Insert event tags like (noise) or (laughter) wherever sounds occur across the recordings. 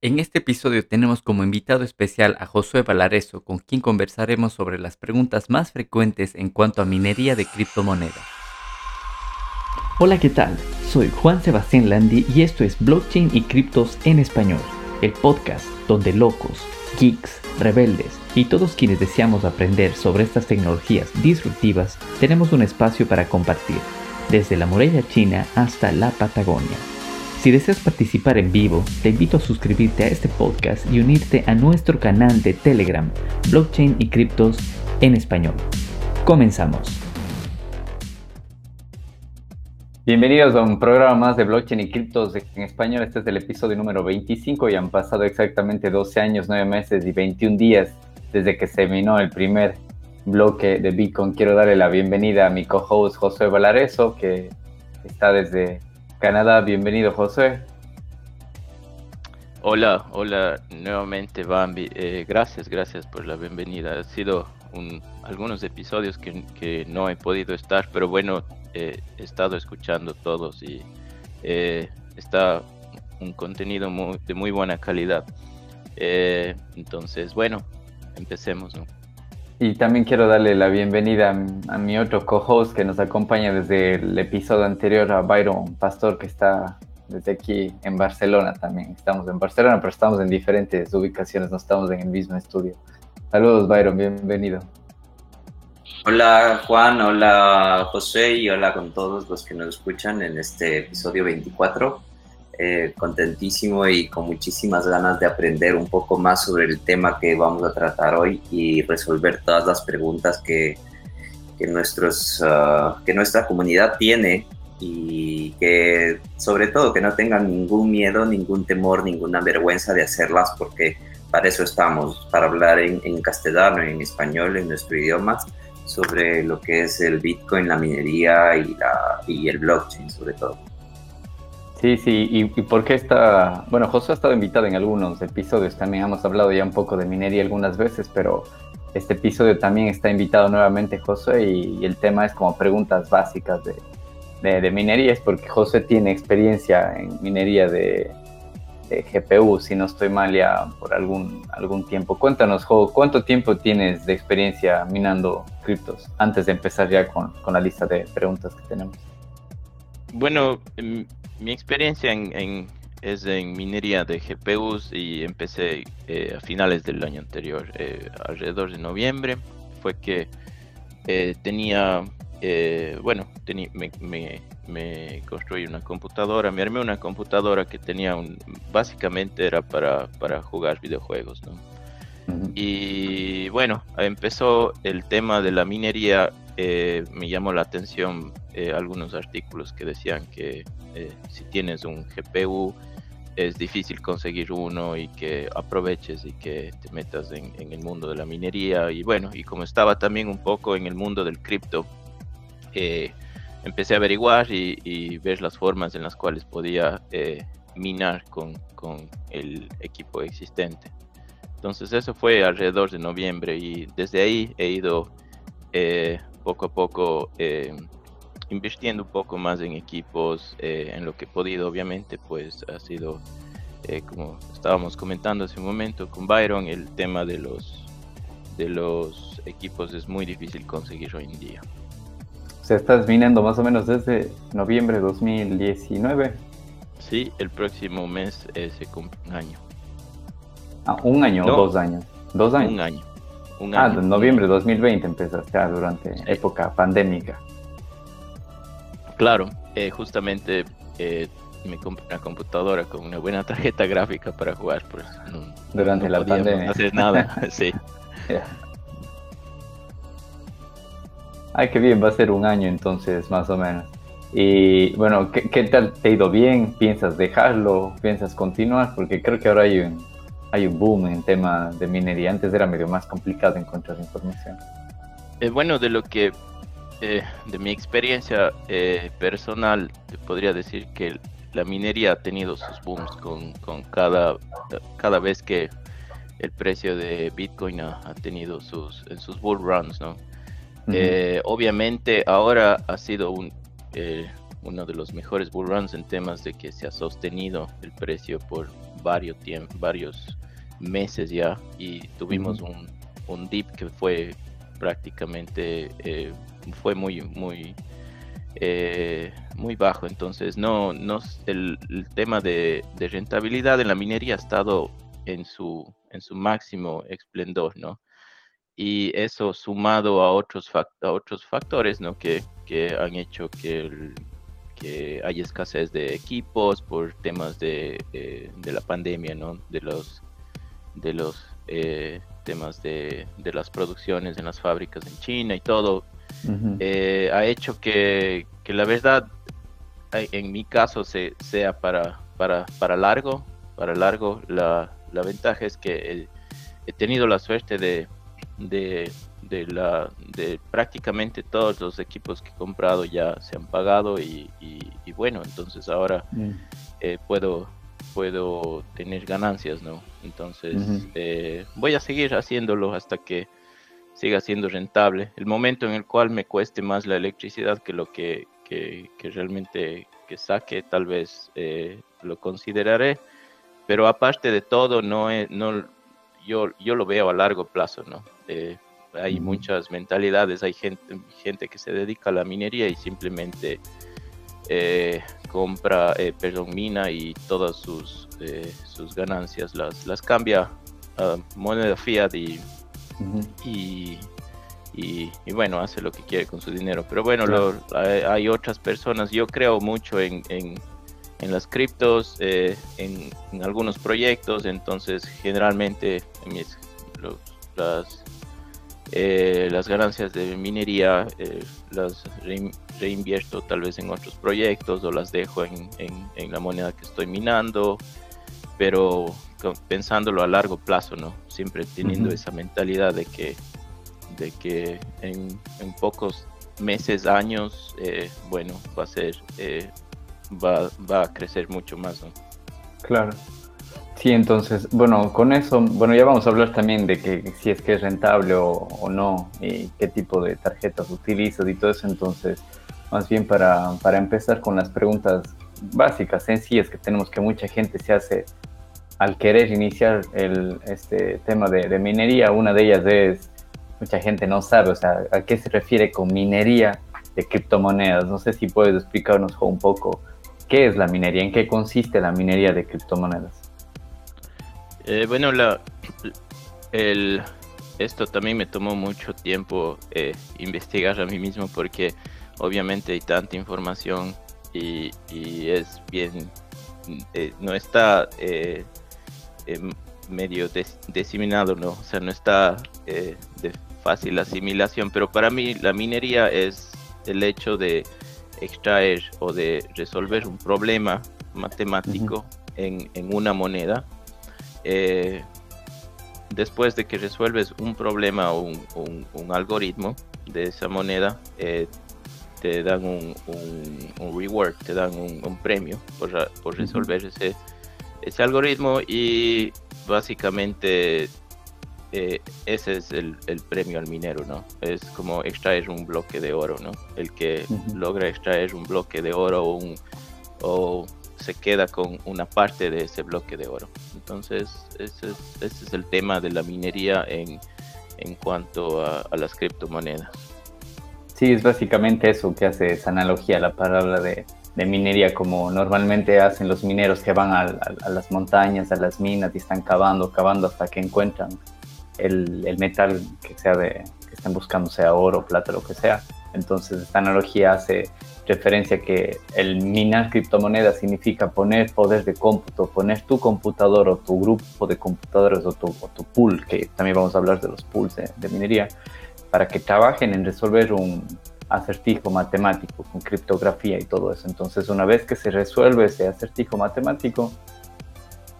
En este episodio tenemos como invitado especial a Josué Valareso, con quien conversaremos sobre las preguntas más frecuentes en cuanto a minería de criptomonedas. Hola, ¿qué tal? Soy Juan Sebastián Landi y esto es Blockchain y Criptos en Español, el podcast donde locos, geeks, rebeldes y todos quienes deseamos aprender sobre estas tecnologías disruptivas tenemos un espacio para compartir, desde la muralla china hasta la Patagonia. Si deseas participar en vivo, te invito a suscribirte a este podcast y unirte a nuestro canal de Telegram, Blockchain y Criptos en Español. Comenzamos. Bienvenidos a un programa más de Blockchain y Criptos en Español. Este es el episodio número 25 y han pasado exactamente 12 años, 9 meses y 21 días desde que se minó el primer bloque de Bitcoin. Quiero darle la bienvenida a mi co-host José Valareso, que está desde Canadá. Bienvenido, José. Hola, hola nuevamente, Bambi. Eh, gracias, gracias por la bienvenida. Ha sido algunos episodios que, no he podido estar, pero bueno, he estado escuchando todos y eh, está un contenido de muy buena calidad. Eh, entonces, bueno, empecemos. Y también quiero darle la bienvenida a, mi otro co-host que nos acompaña desde el episodio anterior, a Byron Pastor, que está desde aquí en Barcelona también. Estamos en Barcelona, pero estamos en diferentes ubicaciones, no estamos en el mismo estudio. Saludos, Byron, bienvenido. Hola Juan, hola José y hola con todos los que nos escuchan en este episodio 24. Eh, contentísimo y con muchísimas ganas de aprender un poco más sobre el tema que vamos a tratar hoy y resolver todas las preguntas que, que, nuestros, ah, que nuestra comunidad tiene y que sobre todo que no tengan ningún miedo, ningún temor, ninguna vergüenza de hacerlas porque para eso estamos, para hablar en, en castellano, en español, en nuestro idioma sobre lo que es el Bitcoin, la minería y, la, y el blockchain sobre todo. Sí, sí, y, y por qué está, bueno, José ha estado invitado en algunos episodios, también hemos hablado ya un poco de minería algunas veces, pero este episodio también está invitado nuevamente José y, el tema es como preguntas básicas de, minería, es porque José tiene experiencia en minería de, GPU, si no estoy mal ya por algún, algún tiempo. Cuéntanos, Jo, ¿cuánto tiempo tienes de experiencia minando criptos antes de empezar ya con, con la lista de preguntas que tenemos? Bueno, mi experiencia en, es en minería de GPUs y empecé eh, a finales del año anterior, eh, alrededor de noviembre. Fue que eh, tenía, bueno, me, construí una computadora, me armé una computadora que tenía un, básicamente era para, para jugar videojuegos, ¿no? Y bueno, empezó el tema de la minería, me llamó la atención algunos artículos que decían que eh, si tienes un GPU es difícil conseguir uno y que aproveches y que te metas en, el mundo de la minería. Y bueno y como estaba también un poco en el mundo del cripto eh, empecé a averiguar y, ver las formas en las cuales podía eh, minar con, con, el equipo existente. Entonces eso fue alrededor de noviembre y desde ahí he ido poco a poco invirtiendo un poco más en equipos, eh, en lo que he podido, obviamente, pues ha sido, eh, como estábamos comentando hace un momento con Byron, el tema de los, de los equipos es muy difícil conseguir hoy en día. O sea, estás minando más o menos desde noviembre de 2019. Sí, el próximo mes eh, se cumple un año. Ah, un año o dos años. Dos años. Un año. Un ah, año. noviembre de 2020 empezaste durante época pandémica. Claro, eh, justamente eh, me compré una computadora con una buena tarjeta gráfica para jugar. Pues, Durante la pandemia. No hacer nada, (laughs) sí. Ay, qué bien, va a ser un año entonces, más o menos. Y bueno, ¿qué, tal te ha ido bien? ¿Piensas dejarlo? ¿Piensas continuar? Porque creo que ahora hay un, hay un boom en tema de minería. Antes era medio más complicado encontrar información. Eh, bueno, de lo que eh, de mi experiencia eh, personal, te podría decir que la minería ha tenido sus booms con, cada, cada vez que el precio de Bitcoin ha, tenido sus, en sus bull runs, ¿no? Eh, obviamente ahora ha sido un, uno de los mejores bull runs en temas de que se ha sostenido el precio por varios, varios meses ya y tuvimos un, un, dip que fue prácticamente, eh, fue muy, muy, eh, muy bajo. Entonces, no, no el, tema de, de, rentabilidad en la minería ha estado en su, en su máximo esplendor, ¿no? Y eso sumado a otros, a otros factores, ¿no? Que, que han hecho que el, que hay escasez de equipos por temas de, de, la pandemia, ¿no? De los, de los eh, temas de, de, las producciones en las fábricas en China y todo, eh, ha hecho que, que, la verdad, en mi caso, se, sea para, para, para largo, para largo, la, la ventaja es que he tenido la suerte de, de, de, la, de prácticamente todos los equipos que he comprado ya se han pagado y, y, bueno, entonces ahora mm. eh, puedo, puedo tener ganancias, ¿no? Entonces eh, voy a seguir haciéndolo hasta que siga siendo rentable. El momento en el cual me cueste más la electricidad que lo que, que, que realmente que saque, tal vez eh, lo consideraré. Pero aparte de todo, no, no yo, yo lo veo a largo plazo, ¿no? Hay muchas mentalidades, hay gente, gente que se dedica a la minería y simplemente eh, compra, eh, perdón, mina y todas sus, eh, sus ganancias las, las cambia a moneda fiat y, y, y, bueno, hace lo que quiere con su dinero. Pero bueno, hay, otras personas, yo creo mucho en, en, en las criptos, en, en, algunos proyectos, entonces generalmente en mis, las eh, las ganancias de minería eh, las reinvierto tal vez en otros proyectos o las dejo en, en, la moneda que estoy minando, pero pensándolo a largo plazo, ¿no? Siempre teniendo esa mentalidad de que, de que en, en pocos meses, años, eh, bueno, va a ser, va, va a crecer mucho más, ¿no? Claro. Sí, entonces, bueno, con eso, bueno, ya vamos a hablar también de que si es que es rentable o, no, y qué tipo de tarjetas utilizas y todo eso, entonces, más bien para, para empezar con las preguntas básicas, sencillas que tenemos que mucha gente se hace al querer iniciar el, este tema de, de minería, una de ellas es, mucha gente no sabe, o sea, a qué se refiere con minería de criptomonedas. No sé si puedes explicarnos un poco qué es la minería, en qué consiste la minería de criptomonedas. Eh, bueno, la, el, esto también me tomó mucho tiempo eh, investigar a mí mismo porque obviamente hay tanta información y, es bien, eh, no está em, medio diseminado, ¿no? O sea, no está de fácil asimilación, pero para mí la minería es el hecho de extraer o de resolver un problema matemático en, en una moneda eh, después de que resuelves un problema o un, algoritmo de esa moneda, eh, te dan un, reward, te dan un, premio por, resolver ese, ese algoritmo y básicamente eh, ese es el, premio al minero, ¿no? Es como extraer un bloque de oro, ¿no? El que logra extraer un bloque de oro o, un, o se queda con una parte de ese bloque de oro. Entonces, ese es, el tema de la minería en, en cuanto a, las criptomonedas. Sí, es básicamente eso que hace esa analogía, la palabra de, minería, como normalmente hacen los mineros que van a, las montañas, a las minas y están cavando, cavando hasta que encuentran el, el metal que sea de que estén buscando, sea oro, plata, lo que sea. Entonces, esta analogía hace referencia que el minar criptomonedas significa poner poder de cómputo, poner tu computador o tu grupo de computadores o tu, pool, que también vamos a hablar de los pools de, minería, para que trabajen en resolver un acertijo matemático con criptografía y todo eso. Entonces, una vez que se resuelve ese acertijo matemático,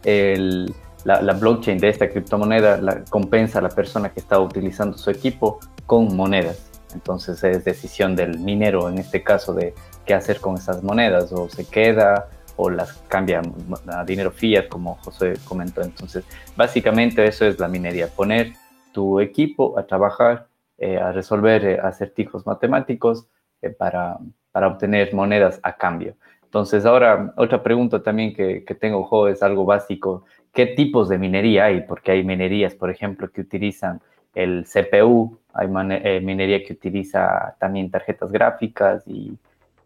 la, la, blockchain de esta criptomoneda la, compensa a la persona que está utilizando su equipo con monedas. Entonces es decisión del minero en este caso de qué hacer con esas monedas, o se queda o las cambia a dinero fiat, como José comentó. Entonces, básicamente eso es la minería, poner tu equipo a trabajar, eh, a resolver eh, acertijos matemáticos eh, para, para, obtener monedas a cambio. Entonces, ahora otra pregunta también que, que tengo, Jo, es algo básico qué tipos de minería hay, porque hay minerías, por ejemplo, que utilizan el CPU, hay eh, minería que utiliza también tarjetas gráficas y,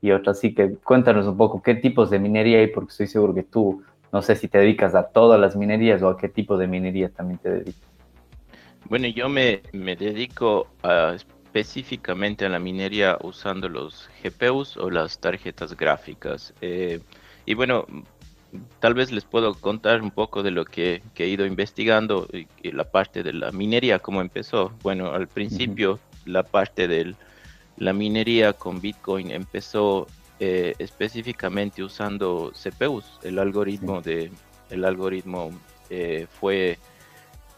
y otras. Así que cuéntanos un poco qué tipos de minería hay, porque estoy seguro que tú, no sé si te dedicas a todas las minerías o a qué tipo de minería también te dedicas. Bueno, yo me, me dedico específicamente a la minería usando los GPUs o las tarjetas gráficas. Eh, y bueno, tal vez les puedo contar un poco de lo que, he ido investigando y, la parte de la minería, cómo empezó. Bueno, al principio la parte de la minería con Bitcoin empezó eh, específicamente usando CPUs. El algoritmo de el algoritmo eh, fue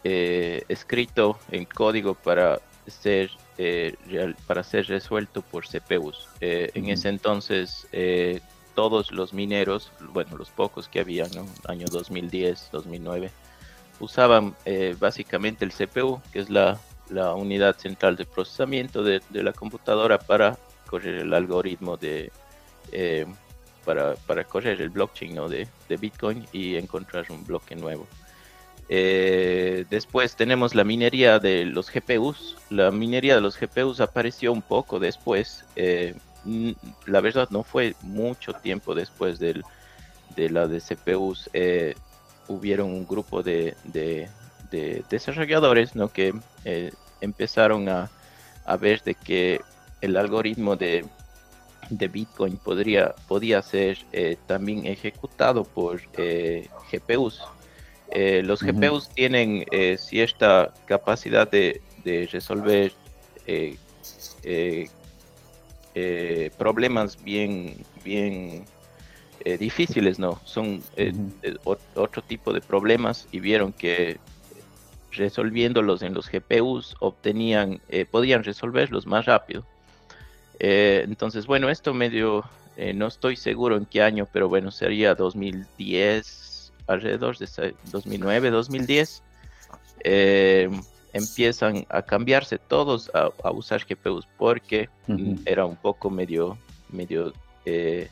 escrito en código para ser eh, para ser resuelto por CPUs. Eh, en ese entonces, eh, todos los mineros, bueno, los pocos que había, ¿no? Año 2010, 2009, usaban básicamente el CPU, que es la, unidad central de procesamiento de, la computadora para correr el algoritmo de... para, para, correr el blockchain ¿no? de, Bitcoin y encontrar un bloque nuevo. Eh, después tenemos la minería de los GPUs. La minería de los GPUs apareció un poco después. Eh, la verdad no fue mucho tiempo después del, de la de CPUs. Eh, hubieron un grupo de, desarrolladores ¿no? que empezaron a, ver de que el algoritmo de, de Bitcoin podría, podía ser también ejecutado por GPUs. Eh, los GPUs tienen eh, cierta capacidad de, resolver eh, problemas bien, bien difíciles, ¿no? Son otro tipo de problemas y vieron que resolviéndolos en los GPUs obtenían, podían resolverlos más rápido. entonces, bueno, esto medio, no estoy seguro en qué año, pero bueno, sería 2010, alrededor de 2009, 2010, eh, empiezan a cambiarse todos a, usar GPUs porque era un poco medio, medio, eh,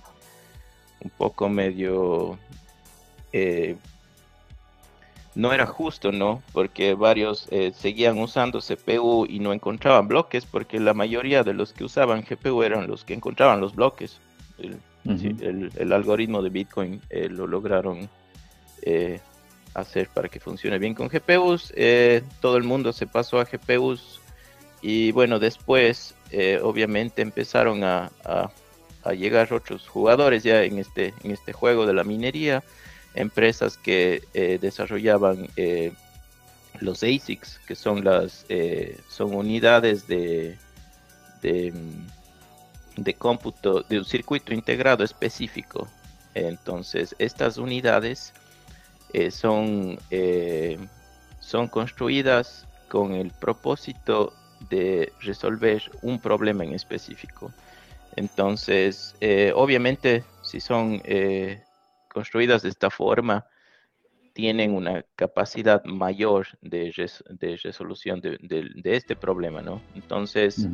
un poco medio, eh, no era justo, ¿no? Porque varios seguían usando CPU y no encontraban bloques porque la mayoría de los que usaban GPU eran los que encontraban los bloques. el algoritmo de Bitcoin lo lograron eh, hacer para que funcione bien con GPUs. Eh, todo el mundo se pasó a GPUs y bueno, después eh, obviamente empezaron a, llegar otros jugadores ya en este, en este juego de la minería, empresas que desarrollaban los ASICs, que son las son unidades de, de, de cómputo de un circuito integrado específico. Entonces, estas unidades eh, son, eh, son construidas con el propósito de resolver un problema en específico. Entonces, eh, obviamente, si son construidas de esta forma, tienen una capacidad mayor de, resolución de, este problema, ¿no? Entonces,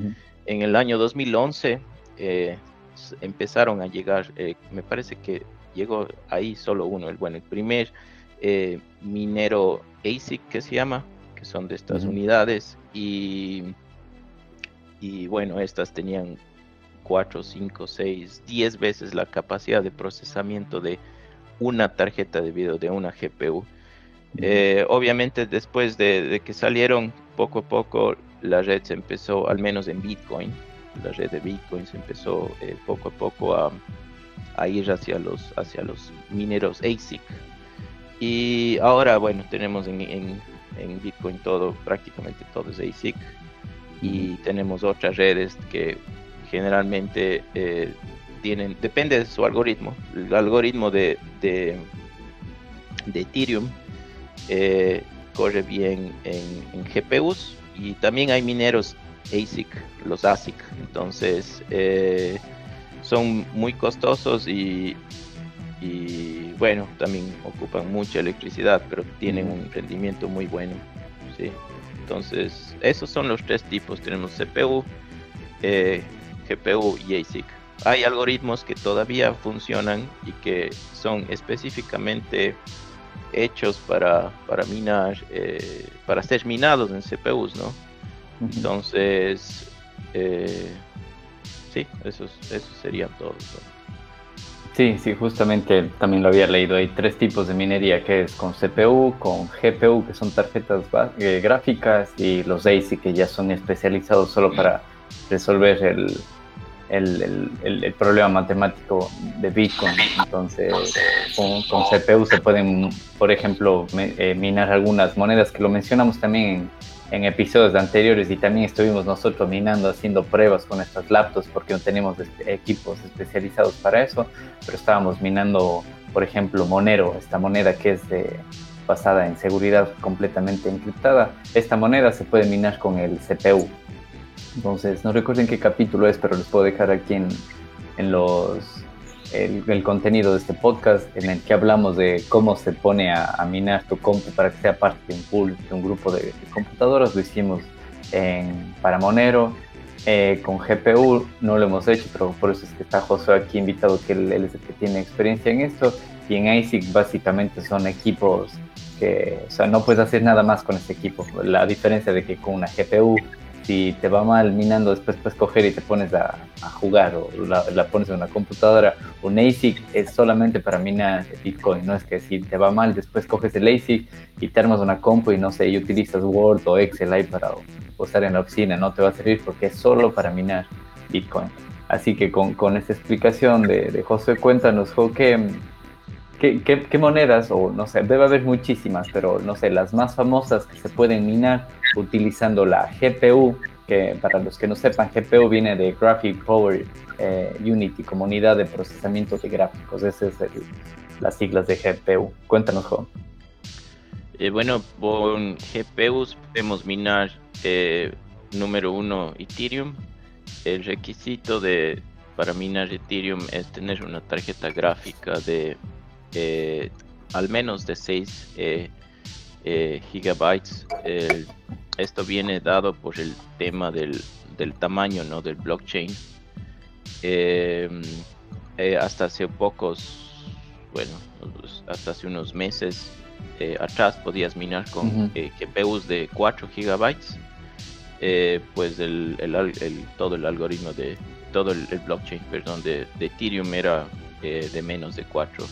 en el año 2011 empezaron a llegar, me parece que llegó ahí solo uno, el, bueno, el primer eh, minero ASIC que se llama, que son de estas unidades y, y bueno, estas tenían 4, 5, 6, 10 veces la capacidad de procesamiento de una tarjeta de video, de una GPU. Eh, obviamente después de, que salieron poco a poco la red se empezó, al menos en Bitcoin, la red de Bitcoin se empezó eh, poco a poco a, a, ir hacia los, hacia los mineros ASIC, y ahora, bueno, tenemos en, en, Bitcoin todo, prácticamente todo es ASIC. Y tenemos otras redes que generalmente eh, tienen, depende de su algoritmo. El algoritmo de, de, Ethereum eh, corre bien en, GPUs y también hay mineros ASIC, los ASIC. Entonces, eh, son muy costosos y y bueno, también ocupan mucha electricidad, pero tienen un rendimiento muy bueno. ¿sí? Entonces, esos son los tres tipos. Tenemos CPU, eh, GPU y ASIC. Hay algoritmos que todavía funcionan y que son específicamente hechos para, para minar, eh, para ser minados en CPUs, ¿no? Entonces, eh, sí, esos, esos serían todos. Sí, sí, justamente también lo había leído. Hay tres tipos de minería, que es con CPU, con GPU, que son tarjetas eh, gráficas, y los ASIC, que ya son especializados solo para resolver el, el, el, problema matemático de Bitcoin. Entonces, con, con CPU se pueden, por ejemplo, eh, minar algunas monedas que lo mencionamos también en, episodios anteriores y también estuvimos nosotros minando, haciendo pruebas con estas laptops porque no tenemos equipos especializados para eso, pero estábamos minando, por ejemplo, Monero, esta moneda que es basada en seguridad completamente encriptada. Esta moneda se puede minar con el CPU. Entonces, no recuerdo en qué capítulo es, pero les puedo dejar aquí en, en los el, contenido de este podcast en el que hablamos de cómo se pone a, minar tu compu para que sea parte de un pool, de un grupo de, computadoras. Lo hicimos en, para Monero. Eh, con GPU no lo hemos hecho, pero por eso es que está José aquí invitado, que él, es el que tiene experiencia en esto. Y en ASIC básicamente son equipos que, o sea, no puedes hacer nada más con este equipo. La diferencia de que con una GPU si te va mal minando, después puedes coger y te pones a, jugar o la, pones en una computadora. Un ASIC es solamente para minar Bitcoin, no es que si te va mal, después coges el ASIC y te armas una compu y no sé, y utilizas Word o Excel ahí para usar en la oficina, no te va a servir porque es solo para minar Bitcoin. Así que con, con esta explicación de, de José, cuéntanos, ¿qué, ¿Qué, qué, monedas, o no sé, debe haber muchísimas, pero no sé, las más famosas que se pueden minar utilizando la GPU, que para los que no sepan, GPU viene de Graphic Power eh, Unity, como unidad de procesamiento de gráficos. Esas es las siglas de GPU. Cuéntanos, Juan. Eh, bueno, con GPUs podemos minar eh, número uno Ethereum. El requisito de, para minar Ethereum es tener una tarjeta gráfica de eh, al menos de 6 eh, eh, gigabytes. esto viene dado por el tema del, tamaño ¿no? del blockchain. hasta hace pocos, bueno, hasta hace unos meses atrás podías minar con GPUs de 4 gigabytes. pues el, todo el algoritmo de todo el, blockchain perdón de, Ethereum era de menos de 4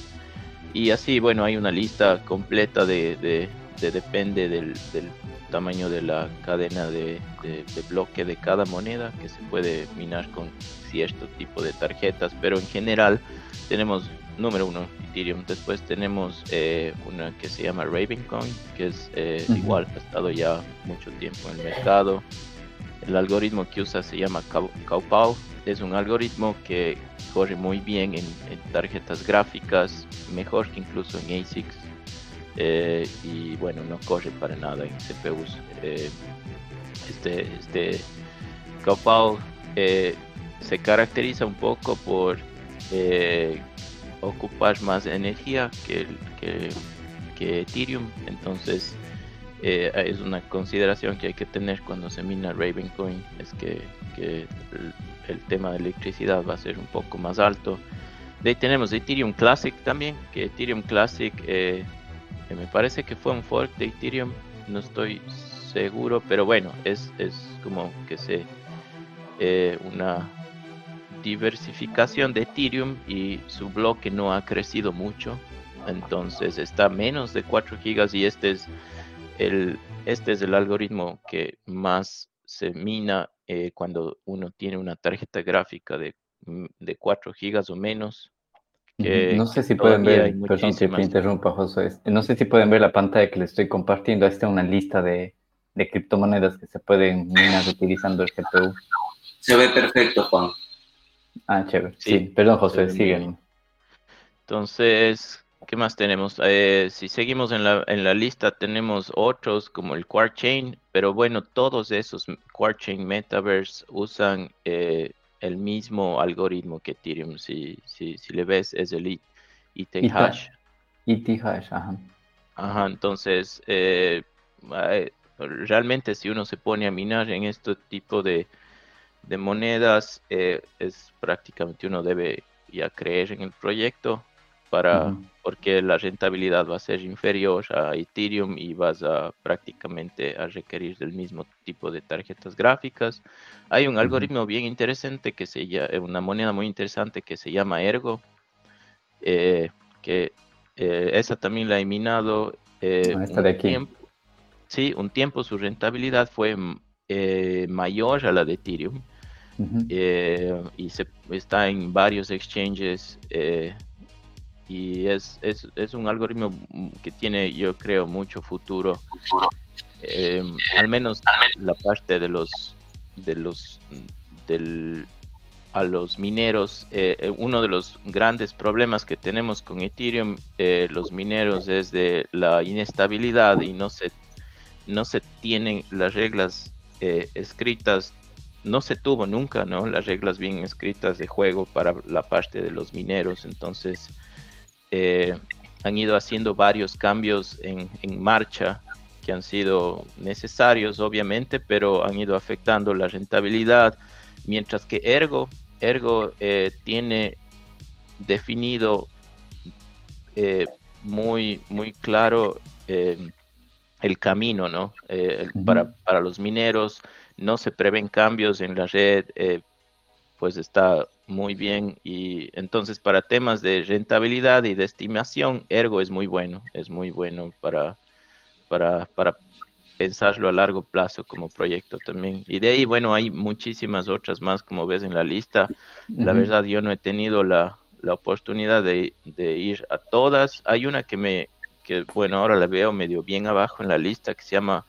y así, bueno, hay una lista completa de, depende del, tamaño de la cadena de, bloque de cada moneda que se puede minar con cierto tipo de tarjetas, pero en general tenemos número uno Ethereum, después tenemos eh, una que se llama Ravencoin, que es eh, igual, ha estado ya mucho tiempo en el mercado. El algoritmo que usa se llama Kaupao, es un algoritmo que corre muy bien en, tarjetas gráficas, mejor que incluso en ASICs. Eh, y bueno, no corre para nada en CPUs. Eh, este este eh, se caracteriza un poco por ocupar más energía que, que, que Ethereum. Entonces, es una consideración que hay que tener cuando se mina Ravencoin, es que, que el tema de electricidad va a ser un poco más alto. De ahí tenemos Ethereum Classic también, que Ethereum Classic eh, me parece que fue un fork de Ethereum, no estoy seguro, pero bueno, es, es como que se eh, una diversificación de Ethereum y su bloque no ha crecido mucho, entonces está menos de 4 gigas y este es el este es el algoritmo que más se mina eh, cuando uno tiene una tarjeta gráfica de, mm, de 4 gigas o menos. no sé si pueden ver, perdón si te interrumpa, José. No sé si pueden ver la pantalla que le estoy compartiendo. Esta es una lista de, de criptomonedas que se pueden minar utilizando el GPU. Se ve perfecto, Juan. Ah, chévere. Sí, perdón, José, siguen. Entonces, ¿Qué más tenemos? Eh, si seguimos en la, en la lista, tenemos otros como el Quartchain, pero bueno, todos esos Quartchain Metaverse usan eh, el mismo algoritmo que Ethereum. Si, si, si le ves, es el ETH hash. ETH hash, ajá. Ajá, entonces, eh, realmente si uno se pone a minar en este tipo de, de monedas, es prácticamente uno debe ya creer en el proyecto para porque la rentabilidad va a ser inferior a Ethereum y vas a prácticamente a requerir del mismo tipo de tarjetas gráficas. Hay un algoritmo bien interesante que se llama, eh, una moneda muy interesante que se llama Ergo, eh, que eh, esa también la he minado ah, un tiempo. Sí, un tiempo su rentabilidad fue mayor a la de Ethereum. y se, está en varios exchanges y es, es, es, un algoritmo que tiene, yo creo, mucho futuro. Eh, al menos la parte de los de los del, a los mineros eh, eh, uno de los grandes problemas que tenemos con Ethereum los mineros es de la inestabilidad y no se no se tienen las reglas escritas. No se tuvo nunca no las reglas bien escritas de juego para la parte de los mineros. Entonces eh, han ido haciendo varios cambios en, marcha que han sido necesarios, obviamente, pero han ido afectando la rentabilidad, mientras que Ergo, Ergo eh, tiene definido eh, muy, muy claro el camino, ¿no? para, para, los mineros no se prevén cambios en la red, pues está muy bien y entonces para temas de rentabilidad y de estimación, Ergo es muy bueno, es muy bueno para, para, para pensarlo a largo plazo como proyecto también. Y de ahí, bueno, hay muchísimas otras más, como ves en la lista. La verdad, yo no he tenido la, la oportunidad de, de, ir a todas. Hay una que me, que bueno, ahora la veo medio bien abajo en la lista, que se llama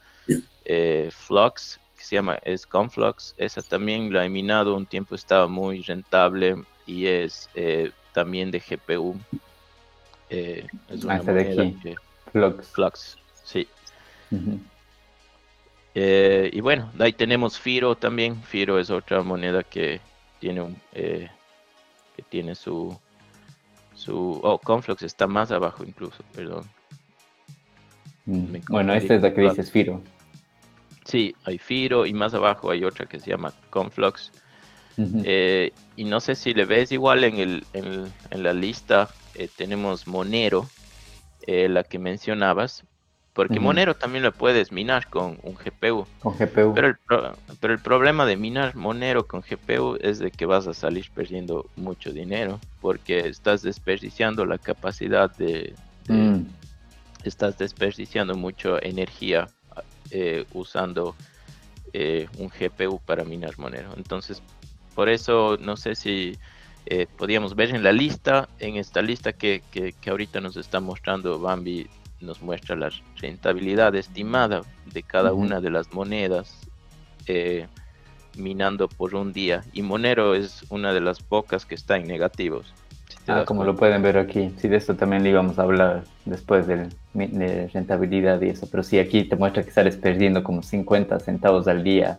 eh, Flux, se llama es Conflux. Esa también la he minado un tiempo, estaba muy rentable y es eh, también de GPU. Eh, es una ah, de aquí. Flux. Flux, sí. Eh, y bueno, ahí tenemos Firo también. Firo es otra moneda que tiene un que tiene su su oh Conflux está más abajo incluso, perdón. Mm. Bueno, esta es la que dices Firo. Sí, hay Firo y más abajo hay otra que se llama Conflux. Eh, y no sé si le ves igual en, el, en, la lista, eh, tenemos Monero, eh, la que mencionabas, porque Monero también lo puedes minar con un GPU. Con GPU. Pero el, pero el problema de minar Monero con GPU es de que vas a salir perdiendo mucho dinero, porque estás desperdiciando la capacidad de... Mm. Estás desperdiciando mucha energía eh, usando eh, un GPU para minar Monero. Entonces, por eso no sé si eh, podíamos ver en la lista, en esta lista que, que, ahorita nos está mostrando Bambi, nos muestra la rentabilidad estimada de cada una de las monedas minando por un día. Y Monero es una de las pocas que está en negativos. Ah, como lo pueden ver aquí. Sí, de esto también le íbamos a hablar después del de rentabilidad y eso, pero sí aquí te muestra que sales perdiendo como 50 centavos al día,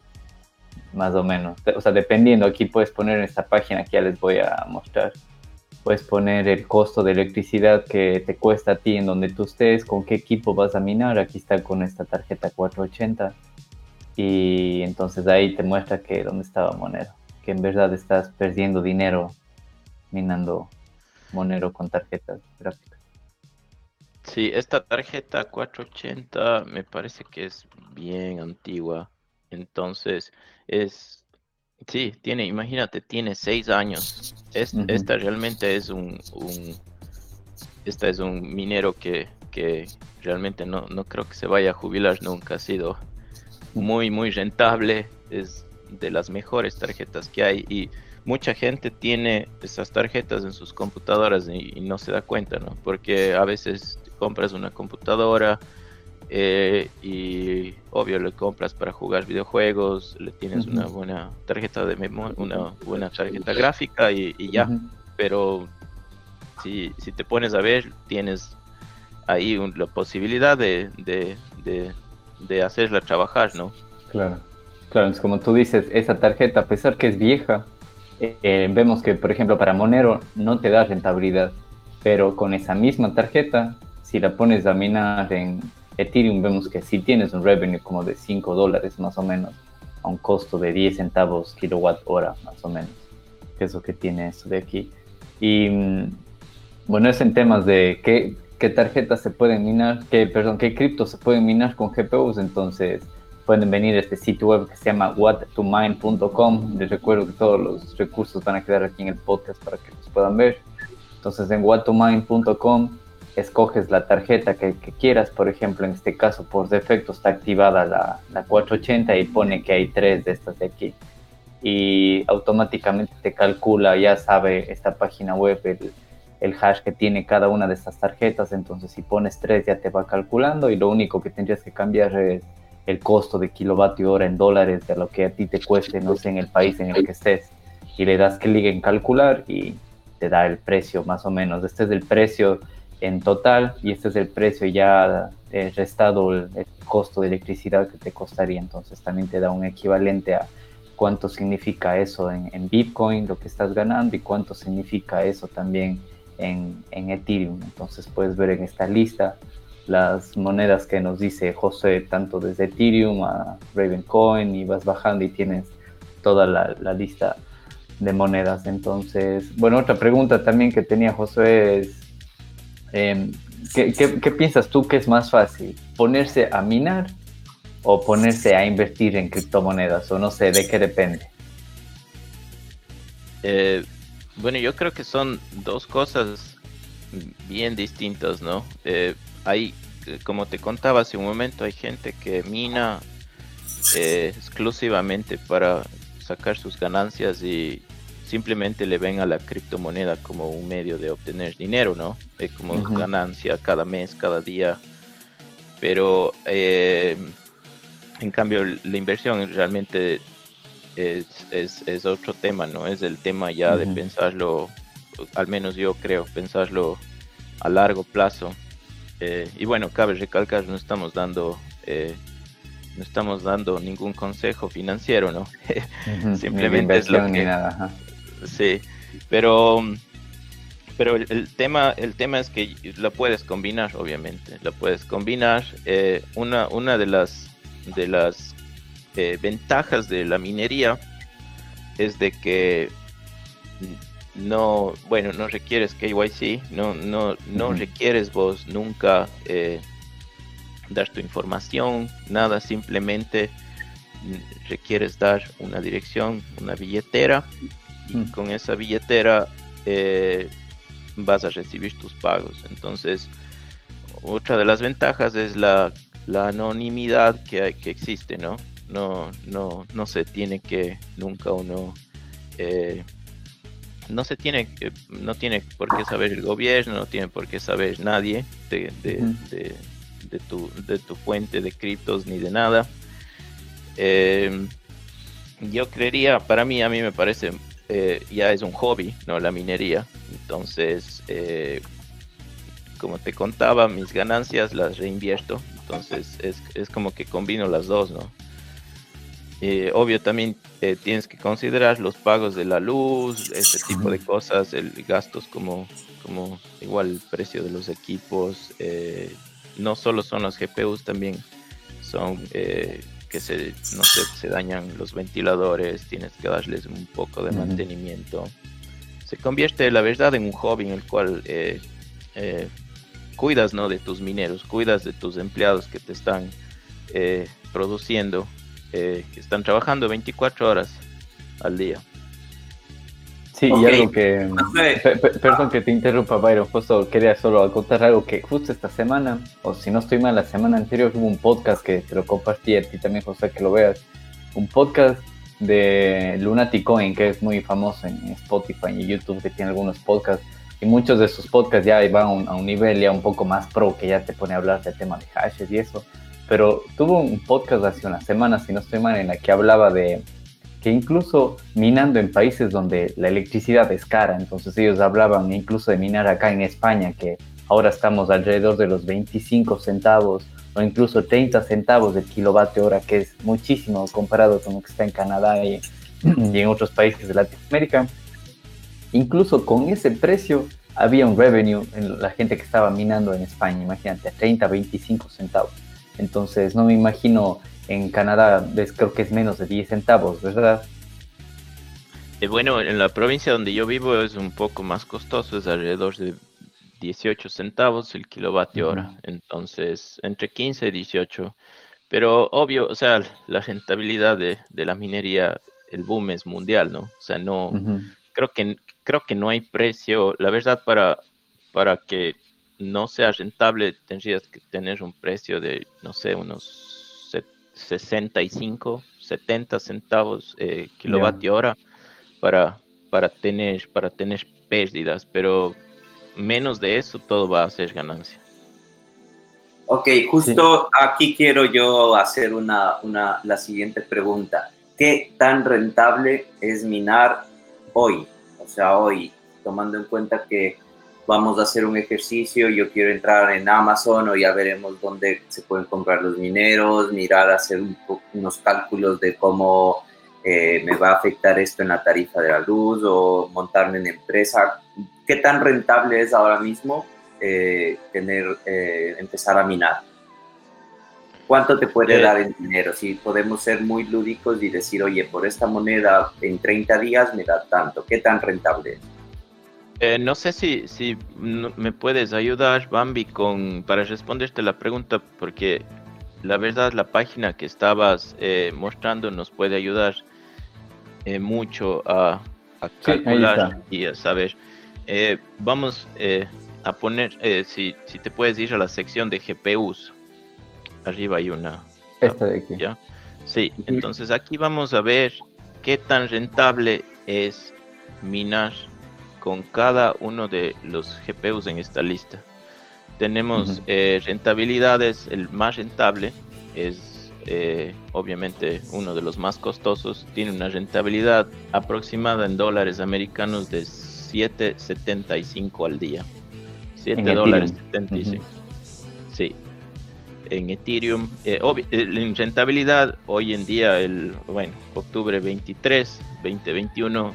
más o menos. O sea, dependiendo, aquí puedes poner en esta página que ya les voy a mostrar, puedes poner el costo de electricidad que te cuesta a ti en donde tú estés, con qué equipo vas a minar, aquí está con esta tarjeta 480 y entonces ahí te muestra que dónde estaba Monero, que en verdad estás perdiendo dinero minando Monero con tarjetas gráficas. Sí, esta tarjeta 480 me parece que es bien antigua. Entonces, es, sí, tiene, imagínate, tiene seis años. Esta realmente es un, un, esta es un minero que, que realmente no, no creo que se vaya a jubilar nunca. Ha sido muy, muy rentable. Es de las mejores tarjetas que hay y mucha gente tiene esas tarjetas en sus computadoras y, y, no se da cuenta, ¿no? Porque a veces compras una computadora eh, y obvio le compras para jugar videojuegos, le tienes una buena tarjeta de memoria, una buena tarjeta gráfica y, ya. Pero si, si, te pones a ver, tienes ahí la posibilidad de, de, de, hacerla trabajar, ¿no? Claro, claro, es como tú dices, esa tarjeta, a pesar que es vieja, eh, vemos que, por ejemplo, para Monero no te da rentabilidad, pero con esa misma tarjeta si la pones a minar en Ethereum, vemos que sí tienes un revenue como de 5 dólares más o menos, a un costo de 10 centavos kilowatt hora más o menos, que es lo que tiene esto de aquí. Y mm, Bueno, es en temas de qué, qué tarjetas se pueden minar, qué, perdón, qué criptos se pueden minar con GPUs, entonces pueden venir a este sitio web que se llama whattomine.com. Les recuerdo que todos los recursos van a quedar aquí en el podcast para que los puedan ver. Entonces en whattomine.com escoges la tarjeta que, quieras, por ejemplo, en este caso por defecto está activada la, la 480 y pone que hay tres de estas de aquí. Y automáticamente te calcula, ya sabe esta página web, el, el hash que tiene cada una de estas tarjetas, entonces si pones tres ya te va calculando y lo único que tendrías que cambiar es el costo de kilovatio hora en dólares de lo que a ti te cueste, no sé, en el país en el que estés. Y le das clic en calcular y te da el precio más o menos. Este es el precio en total y este es el precio ya eh, restado el, costo de electricidad que te costaría. Entonces también te da un equivalente a cuánto significa eso en, en Bitcoin, lo que estás ganando y cuánto significa eso también en, en, Ethereum. Entonces puedes ver en esta lista las monedas que nos dice José, tanto desde Ethereum a Ravencoin y vas bajando y tienes toda la, lista de monedas. Entonces, bueno, otra pregunta también que tenía José es, em, ¿qué, qué, piensas tú que es más fácil? ¿Ponerse a minar o ponerse a invertir en criptomonedas? O no sé, ¿de qué depende? Eh, bueno, yo creo que son dos cosas bien distintas, ¿no? Eh, hay, como te contaba hace un momento, hay gente que mina eh, exclusivamente para sacar sus ganancias y simplemente le ven a la criptomoneda como un medio de obtener dinero, ¿no? como ganancia cada mes, cada día. Pero eh, en cambio la inversión realmente es, es, otro tema, ¿no? Es el tema ya de pensarlo, al menos yo creo, pensarlo a largo plazo. Eh, y bueno, cabe recalcar, no estamos dando... Eh, no estamos dando ningún consejo financiero, ¿no? (laughs) Simplemente es lo que... Nada, Sí, pero pero el, tema el tema es que lo puedes combinar, obviamente, lo puedes combinar. Eh, una una de las de las ventajas de la minería es de que no, bueno, no requieres KYC, no, no, no requieres vos nunca eh, dar tu información, nada, simplemente requieres dar una dirección, una billetera, y con esa billetera eh, vas a recibir tus pagos. Entonces, otra de las ventajas es la, la anonimidad que, que existe, ¿no? no, no, no se tiene que nunca uno eh, no se tiene que, no tiene por qué saber el gobierno, no tiene por qué saber nadie de, de, tu, de tu fuente de criptos ni de nada. Em, yo creería, para mí, a mí me parece, eh, ya es un hobby, ¿no? La minería. Entonces, eh, como te contaba, mis ganancias las reinvierto. Entonces, es, es como que combino las dos, ¿no? Eh, obvio también eh, tienes que considerar los pagos de la luz, ese tipo de cosas, el gastos como, como igual el precio de los equipos. Eh, no solo son los GPUs, también son que se, no sé, se dañan los ventiladores, tienes que darles un poco de mantenimiento. Se convierte la verdad en un hobby en el cual cuidas ¿no? de tus mineros, cuidas de tus empleados que te están produciendo eh, que están trabajando 24 horas al día. Sí, y algo que... perdón que te interrumpa, Byron, justo quería solo contar algo que justo esta semana, o si no estoy mal, la semana anterior hubo un podcast que te lo compartí a ti también, José, que lo veas. Un podcast de Lunatic Coin, que es muy famoso en Spotify y YouTube, que tiene algunos podcasts, y muchos de sus podcasts ya van a un, a un nivel ya un poco más pro, que ya te pone a hablar del tema de hashes y eso pero tuvo un podcast hace unas semanas, si no estoy mal, en la que hablaba de que incluso minando en países donde la electricidad es cara, entonces ellos hablaban incluso de minar acá en España, que ahora estamos alrededor de los 25 centavos o incluso 30 centavos del kilovatio hora, que es muchísimo comparado con lo que está en Canadá y, y en otros países de Latinoamérica. Incluso con ese precio había un revenue en la gente que estaba minando en España, imagínate, a 30, 25 centavos. Entonces no me imagino en Canadá, creo que es menos de 10 centavos, ¿verdad? Eh, bueno, en la provincia donde yo vivo es un poco más costoso, es alrededor de 18 centavos el kilovatio hora. Entonces, entre 15 y 18. Pero obvio, o sea, la rentabilidad de, la minería, el boom es mundial, ¿no? O sea, no, creo que creo que no hay precio. La verdad, para, para que no sea rentable, tendrías que tener un precio de, no sé, unos 65, 70 centavos eh, kilovatio hora para, para, tener, para tener pérdidas, pero menos de eso todo va a ser ganancia. Ok, justo aquí quiero yo hacer una, una, la siguiente pregunta. ¿Qué tan rentable es minar hoy? O sea, hoy, tomando en cuenta que vamos a hacer un ejercicio, yo quiero entrar en Amazon o ya veremos dónde se pueden comprar los mineros, mirar, hacer unos cálculos de cómo eh, me va a afectar esto en la tarifa de la luz o montarme en empresa. ¿Qué tan rentable es ahora mismo eh, tener, eh, empezar a minar? ¿Cuánto te puede dar en dinero? Si podemos ser muy lúdicos y decir, oye, por esta moneda en 30 días me da tanto. ¿Qué tan rentable es? No sé si, si me puedes ayudar, Bambi, con, para responderte la pregunta, porque la verdad la página que estabas mostrando nos puede ayudar eh, mucho a, calcular y a saber. Eh, vamos eh, a poner, si, si te puedes ir a la sección de GPUs, arriba hay una. Esta de aquí. ¿ya? Sí, entonces aquí vamos a ver qué tan rentable es minar con cada uno de los GPUs en esta lista. Tenemos rentabilidades, el más rentable es eh, obviamente uno de los más costosos, tiene una rentabilidad aproximada en dólares americanos de 7.75 al día. 7 dólares 75. Sí. En Ethereum, eh, eh, en rentabilidad hoy en día, el bueno, octubre 23, 2021,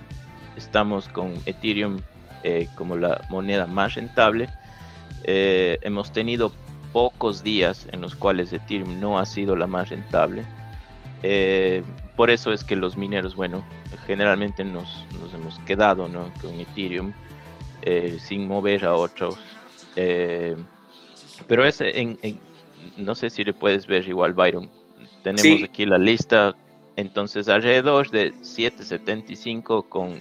estamos con Ethereum como la moneda más rentable. hemos tenido pocos días en los cuales Ethereum no ha sido la más rentable. Eh, por eso es que los mineros, bueno, generalmente nos, hemos quedado con Ethereum eh, sin mover a otros. Eh, pero es en, no sé si le puedes ver igual, Byron. Tenemos aquí la lista. Entonces, alrededor de 775 con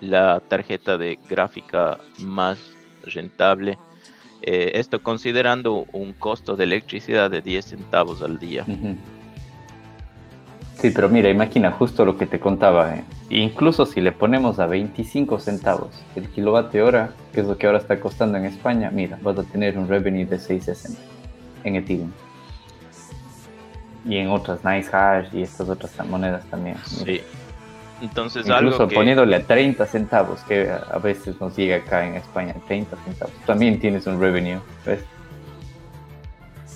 la tarjeta de gráfica más rentable eh, esto considerando un costo de electricidad de 10 centavos al día. Sí, pero mira, imagina justo lo que te contaba. Eh. Incluso si le ponemos a 25 centavos el kilovatio hora, que es lo que ahora está costando en España, mira, vas a tener un revenue de 6.60 en Ethereum. Y en otras Nice Hash y estas otras monedas también. Sí. Entonces, Incluso poniéndole a 30 centavos, que a veces nos llega acá en España, 30 centavos, también tienes un revenue, ¿ves?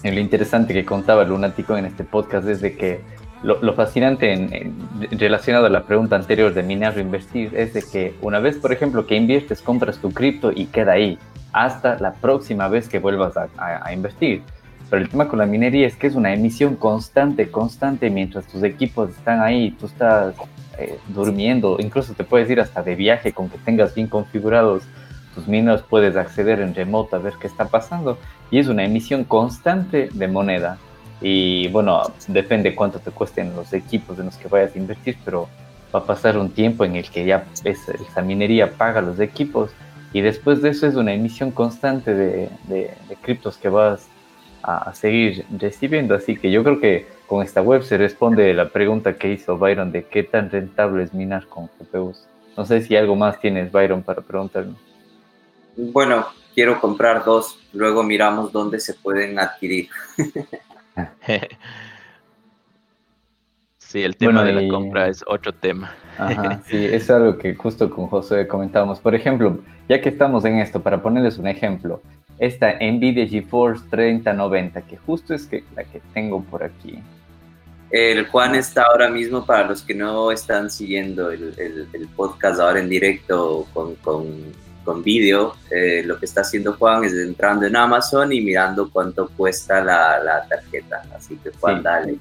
Y lo interesante que contaba el Lunático en este podcast es de que lo, fascinante en, relacionado a la pregunta anterior de minar o invertir es de que una vez, por ejemplo, que inviertes, compras tu cripto y queda ahí hasta la próxima vez que vuelvas a, a invertir. Pero el tema con la minería es que es una emisión constante, constante, mientras tus equipos están ahí, tú estás eh, durmiendo, incluso te puedes ir hasta de viaje con que tengas bien configurados tus minas, puedes acceder en remoto a ver qué está pasando y es una emisión constante de moneda. Y bueno, depende cuánto te cuesten los equipos en los que vayas a invertir, pero va a pasar un tiempo en el que ya esa minería paga los equipos y después de eso es una emisión constante de, de, de criptos que vas a seguir recibiendo. Así que yo creo que con esta web se responde la pregunta que hizo Byron de qué tan rentable es minar con GPUs. No sé si algo más tienes, Byron, para preguntarme. Bueno, quiero comprar dos, luego miramos dónde se pueden adquirir. (laughs) sí, el tema de la compra es otro tema. (laughs) sí, es algo que justo con José comentábamos. Por ejemplo, ya que estamos en esto, para ponerles un ejemplo, esta Nvidia GeForce 3090, que justo es que, la que tengo por aquí. El Juan está ahora mismo, para los que no están siguiendo el, podcast ahora en directo con, con, vídeo, eh, lo que está haciendo Juan es entrando en Amazon y mirando cuánto cuesta la, tarjeta. Así que Juan, dale.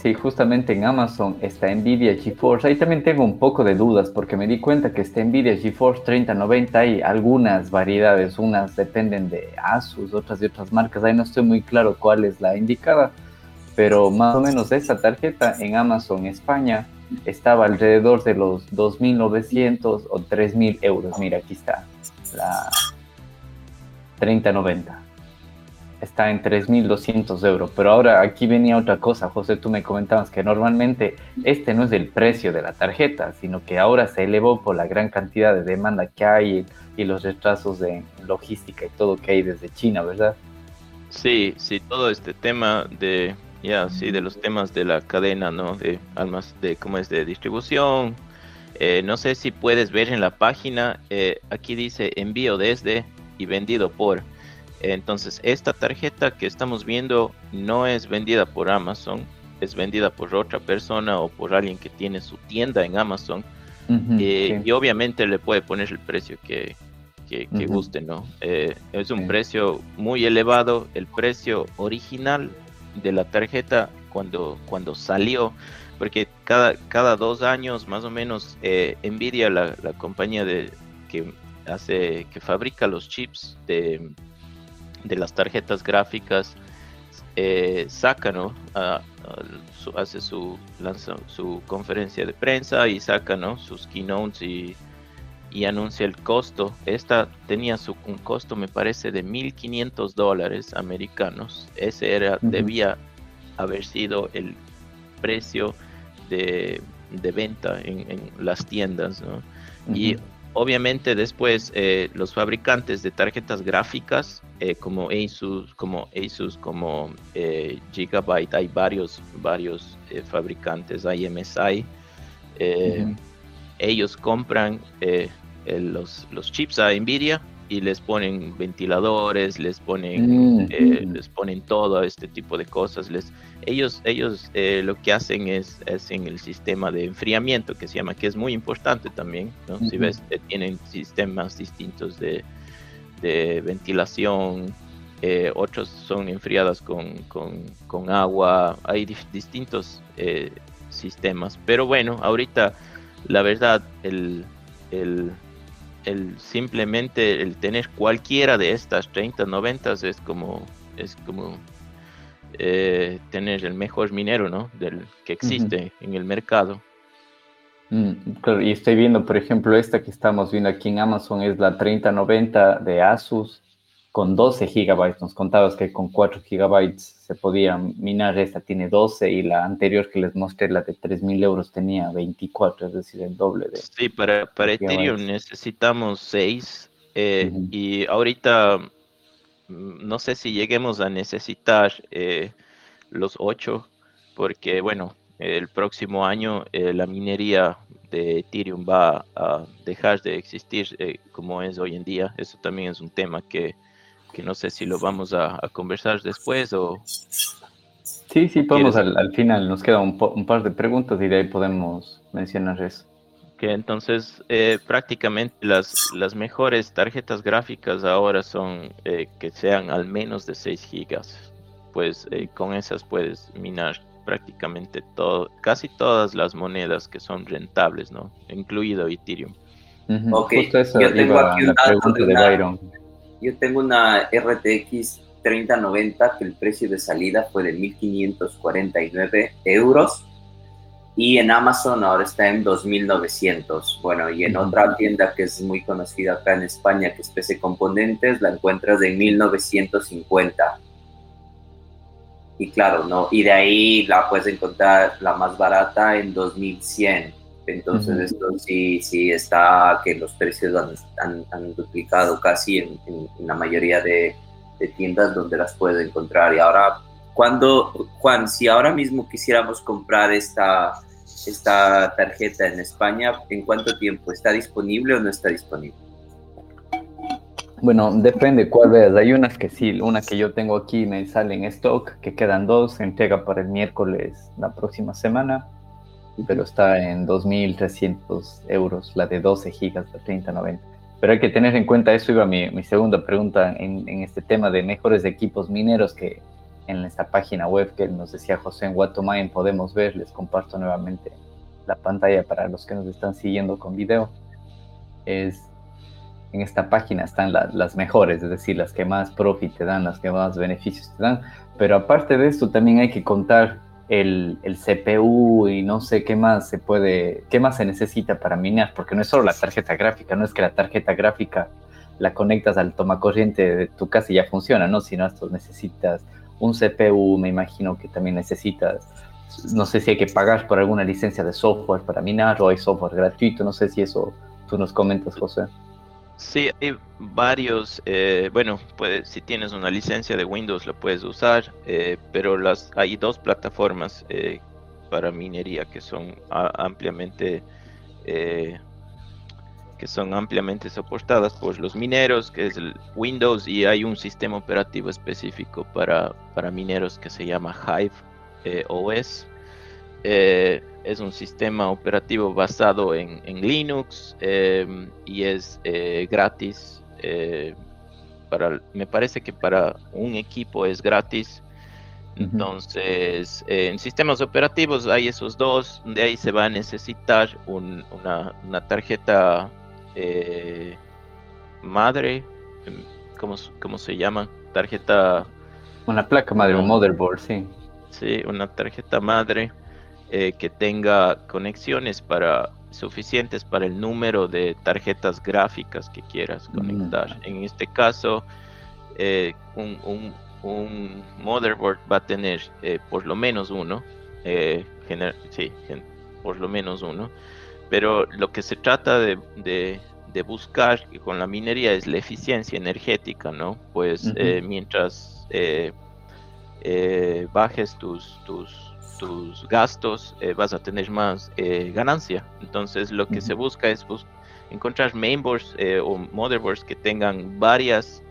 Sí, justamente en Amazon está Nvidia GeForce. Ahí también tengo un poco de dudas porque me di cuenta que está Nvidia GeForce 3090 hay algunas variedades, unas dependen de Asus, otras de otras marcas. Ahí no estoy muy claro cuál es la indicada, pero más o menos esta tarjeta en Amazon España estaba alrededor de los 2.900 o 3.000 euros. Mira, aquí está la 3090 está en 3.200 euros. Pero ahora aquí venía otra cosa, José, tú me comentabas que normalmente este no es el precio de la tarjeta, sino que ahora se elevó por la gran cantidad de demanda que hay y los retrasos de logística y todo que hay desde China, ¿verdad? Sí, sí, todo este tema de, ya, sí, de los temas de la cadena, ¿no? De almas, de cómo es de distribución. Eh, no sé si puedes ver en la página, eh, aquí dice envío desde y vendido por. Entonces, esta tarjeta que estamos viendo no es vendida por Amazon, es vendida por otra persona o por alguien que tiene su tienda en Amazon. Eh, y obviamente le puede poner el precio que, guste, ¿no? Eh, es un precio muy elevado. El precio original de la tarjeta cuando, cuando salió, porque cada, cada dos años más o menos eh, Nvidia, la, la compañía de, que hace, que fabrica los chips de de las tarjetas gráficas eh, saca, ¿no? hace su, lanza su conferencia de prensa y saca, ¿no? Sus keynotes y, y anuncia el costo. Esta tenía su, un costo, me parece, de 1.500 dólares americanos. Ese era, debía haber sido el precio de, de venta en, en, las tiendas, ¿no? Y obviamente después eh, los fabricantes de tarjetas gráficas eh, como Asus, como Asus, como eh, Gigabyte, hay varios, varios fabricantes, hay MSI. Ellos compran los, los chips a Nvidia y les ponen ventiladores, les ponen, mm, les ponen todo este tipo de cosas. Les, ellos ellos lo que hacen es en el sistema de enfriamiento que se llama, que es muy importante también. Si ves, tienen sistemas distintos de, de ventilación, eh, otros son enfriadas con, con, agua, hay distintos eh, sistemas. Pero bueno, ahorita la verdad, el, el, el, simplemente el tener cualquiera de estas 30, 90 es como, es como eh, tener el mejor minero ¿no? del que existe en el mercado. Mm, y estoy viendo, por ejemplo, esta que estamos viendo aquí en Amazon es la 3090 de Asus con 12 gigabytes. Nos contabas que con 4 gigabytes se podía minar. Esta tiene 12 y la anterior que les mostré, la de 3000 euros, tenía 24, es decir, el doble de. Sí, para, para Ethereum necesitamos 6 eh, y ahorita no sé si lleguemos a necesitar eh, los 8 porque, bueno, el próximo año eh, la minería de Ethereum va a dejar de existir eh, como es hoy en día. Eso también es un tema que, no sé si lo vamos a, conversar después o... Sí, sí, podemos al, final. Nos queda un, par de preguntas y de ahí podemos mencionar eso. Que entonces eh, prácticamente las, las mejores tarjetas gráficas ahora son que sean al menos de 6 gigas. Pues con esas puedes minar prácticamente todo, casi todas las monedas que son rentables, ¿no? Incluido Ethereum. Ok, yo tengo aquí de, una, Yo tengo una RTX 3090 que el precio de salida fue de 1.549 euros y en Amazon ahora está en 2.900. Bueno, y en otra tienda que es muy conocida acá en España, que es PC Componentes, la encuentras en 1.950 y claro, ¿no? Y de ahí la puedes encontrar la más barata en 2100. Entonces, esto sí, sí está que los precios han, han, duplicado casi en, la mayoría de, de, tiendas donde las puedes encontrar. Y ahora, cuando, Juan, si ahora mismo quisiéramos comprar esta, esta tarjeta en España, ¿en cuánto tiempo? ¿Está disponible o no está disponible? Bueno, depende cuál veas. Hay unas que sí, una que yo tengo aquí me sale en stock, que quedan dos, se entrega para el miércoles la próxima semana, pero está en 2.300 euros, la de 12 gigas de 3090. Pero hay que tener en cuenta, eso iba mi, mi segunda pregunta en, en, este tema de mejores equipos mineros, que en esta página web que nos decía José en Guatomain podemos ver. Les comparto nuevamente la pantalla para los que nos están siguiendo con video. Es en esta página están las mejores, es decir, las que más profit te dan, las que más beneficios te dan. Pero aparte de esto, también hay que contar el, el, CPU y no sé qué más se puede, qué más se necesita para minar, porque no es solo la tarjeta gráfica, no es que la tarjeta gráfica la conectas al toma corriente de tu casa y ya funciona, ¿no? Sino esto necesitas un CPU, me imagino que también necesitas, no sé si hay que pagar por alguna licencia de software para minar o hay software gratuito, no sé si eso tú nos comentas, José. Sí, hay varios, eh, bueno, pues si tienes una licencia de Windows lo puedes usar, eh, pero las hay dos plataformas eh, para minería que son ampliamente que son ampliamente soportadas por los mineros, que es el Windows, y hay un sistema operativo específico para, para mineros que se llama Hive OS. Eh, es un sistema operativo basado en, Linux em, y es eh, gratis. Eh, para, me parece que para un equipo es gratis. Entonces, en sistemas operativos hay esos dos. De ahí se va a necesitar una, tarjeta madre. Em, ¿cómo, ¿Cómo se llama? Tarjeta. Una placa madre, un motherboard, sí. Sí, una tarjeta madre eh, que tenga conexiones para suficientes para el número de tarjetas gráficas que quieras mm. conectar. En este caso, eh, un, motherboard va a tener eh, por lo menos uno, sí, por lo menos uno, pero lo que se trata de, de, buscar con la minería es la eficiencia energética, ¿no? Pues mientras bajes tus, tus tus gastos, eh, vas a tener más eh, ganancia. Entonces lo que se busca es encontrar mainboards eh, o motherboards que tengan varias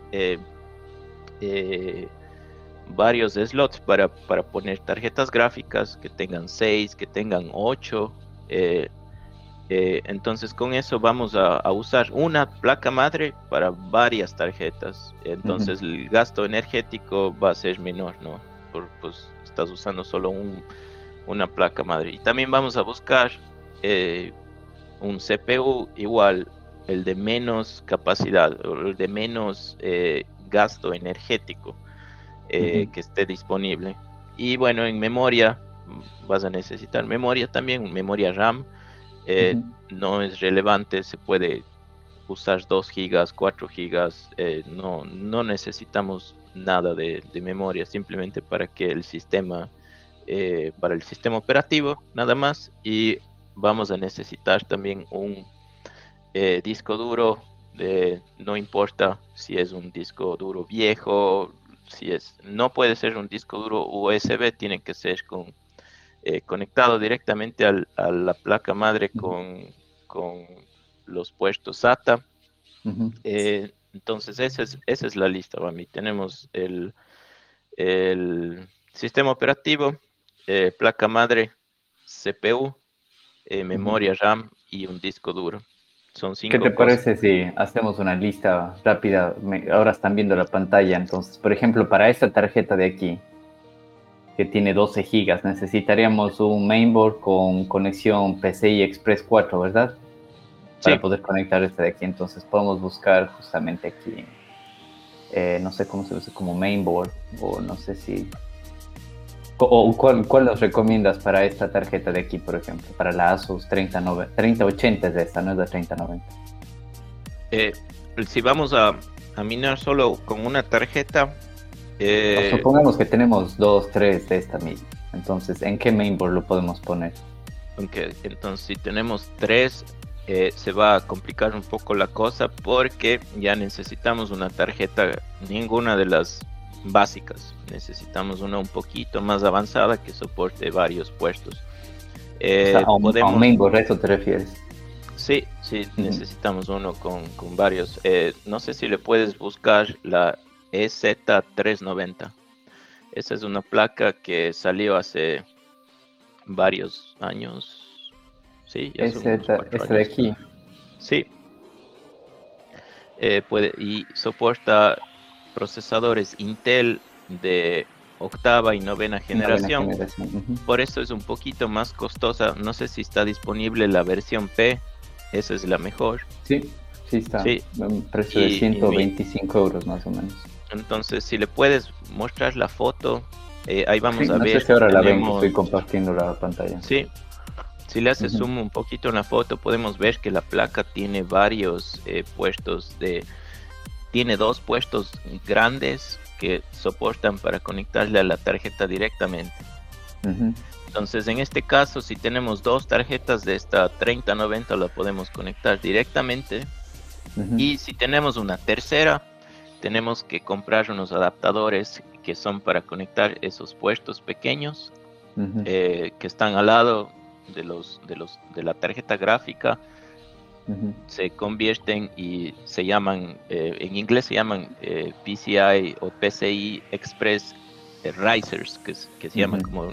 varios slots para, para, poner tarjetas gráficas que tengan 6, que tengan 8. Entonces con eso vamos a, usar una placa madre para varias tarjetas. Entonces el gasto energético va a ser menor, ¿no? Por, pues estás usando solo un, una placa madre. Y también vamos a buscar eh, un CPU igual, el de menos capacidad, o el de menos eh, gasto energético eh, que esté disponible. Y bueno, en memoria vas a necesitar memoria también, memoria RAM. No es relevante, se puede usar 2 gigas, 4 gigas, no, no necesitamos nada de, memoria, simplemente para que el sistema, eh, para el sistema operativo, nada más. Y vamos a necesitar también un eh, disco duro, no importa si es un disco duro viejo, si es, no puede ser un disco duro USB, tiene que ser con, eh, conectado directamente a la placa madre con, con los puestos SATA. Entonces, esa es, esa es la lista, mí Tenemos el, el sistema operativo, eh, placa madre, CPU, eh, memoria RAM y un disco duro. Son cinco ¿Qué te parece si hacemos una lista rápida? ahora están viendo la pantalla, entonces, por ejemplo, para esta tarjeta de aquí, que tiene 12 gigas, necesitaríamos un mainboard con conexión PCI Express 4, ¿verdad? para poder conectar este de aquí. Entonces podemos buscar justamente aquí, eh, no sé cómo se dice, como mainboard, o no sé si... O, ¿cuál, ¿Cuál nos recomiendas para esta tarjeta de aquí, por ejemplo? Para la Asus 3090, 3080 es de esta, no es la 3090. Eh, si vamos a, a, minar solo con una tarjeta... Eh, supongamos que tenemos dos, tres de esta misma. Entonces, ¿en qué mainboard lo podemos poner? Okay, entonces si tenemos tres eh, se va a complicar un poco la cosa porque ya necesitamos una tarjeta, ninguna de las básicas, necesitamos una un poquito más avanzada que soporte varios puestos. Eh, a un, podemos... eso te refieres? Sí, sí, necesitamos uno con, varios. Eh, no sé si le puedes buscar la EZ390. Esa es una placa que salió hace varios años, Sí, este de aquí. Sí. Eh, puede, y soporta procesadores Intel de octava y novena generación. Por eso es un poquito más costosa. No sé si está disponible la versión P. Esa es la mejor. Sí, sí está. Sí. Un precio de 125 euros más o menos. Entonces, si le puedes mostrar la foto, eh, ahí vamos a ver. Sé si ahora la ven, estoy compartiendo la pantalla. Sí. Si le haces zoom un poquito en la foto, podemos ver que la placa tiene varios eh, puestos de. Tiene dos puestos grandes que soportan para conectarle a la tarjeta directamente. Entonces, en este caso, si tenemos dos tarjetas de esta 3090, la podemos conectar directamente. Y si tenemos una tercera, tenemos que comprar unos adaptadores que son para conectar esos puestos pequeños eh, que están al lado de los de los de la tarjeta gráfica. Se convierten y se llaman eh, en inglés se llaman eh, PCI o PCI Express Risers que, que se llaman como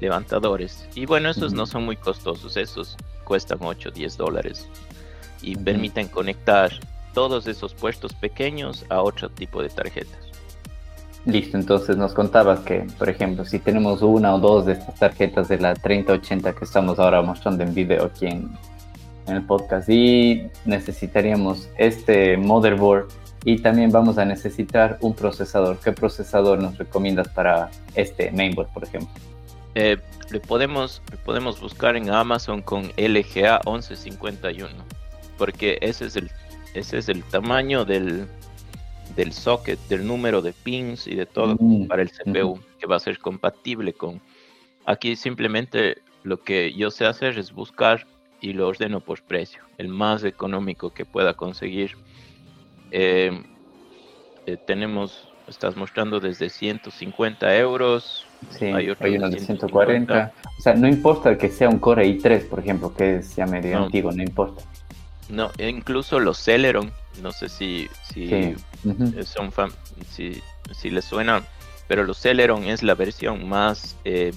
levantadores. Y bueno esos no son muy costosos esos cuestan 8 o 10 dólares y permiten conectar todos esos puestos pequeños a otro tipo de tarjetas. Listo, entonces nos contabas que, por ejemplo, si tenemos una o dos de estas tarjetas de la 3080 que estamos ahora mostrando en video aquí en, el podcast y necesitaríamos este motherboard y también vamos a necesitar un procesador. ¿Qué procesador nos recomiendas para este mainboard, por ejemplo? Eh, le, podemos, le podemos buscar en Amazon con LGA 1151 porque ese es el ese es el tamaño del, del socket, del número de pins y de todo mm, para el CPU, que va a ser compatible con... Aquí simplemente lo que yo sé hacer es buscar y lo ordeno por precio, el más económico que pueda conseguir. Eh, eh, tenemos, estás mostrando desde 150 euros. Sí, hay, uno de 140. O sea, no importa que sea un Core i3, por ejemplo, que sea medio antiguo, no importa. No, e incluso los Celeron, no sé si, si son si, si les suena, pero los Celeron es la versión más, eh,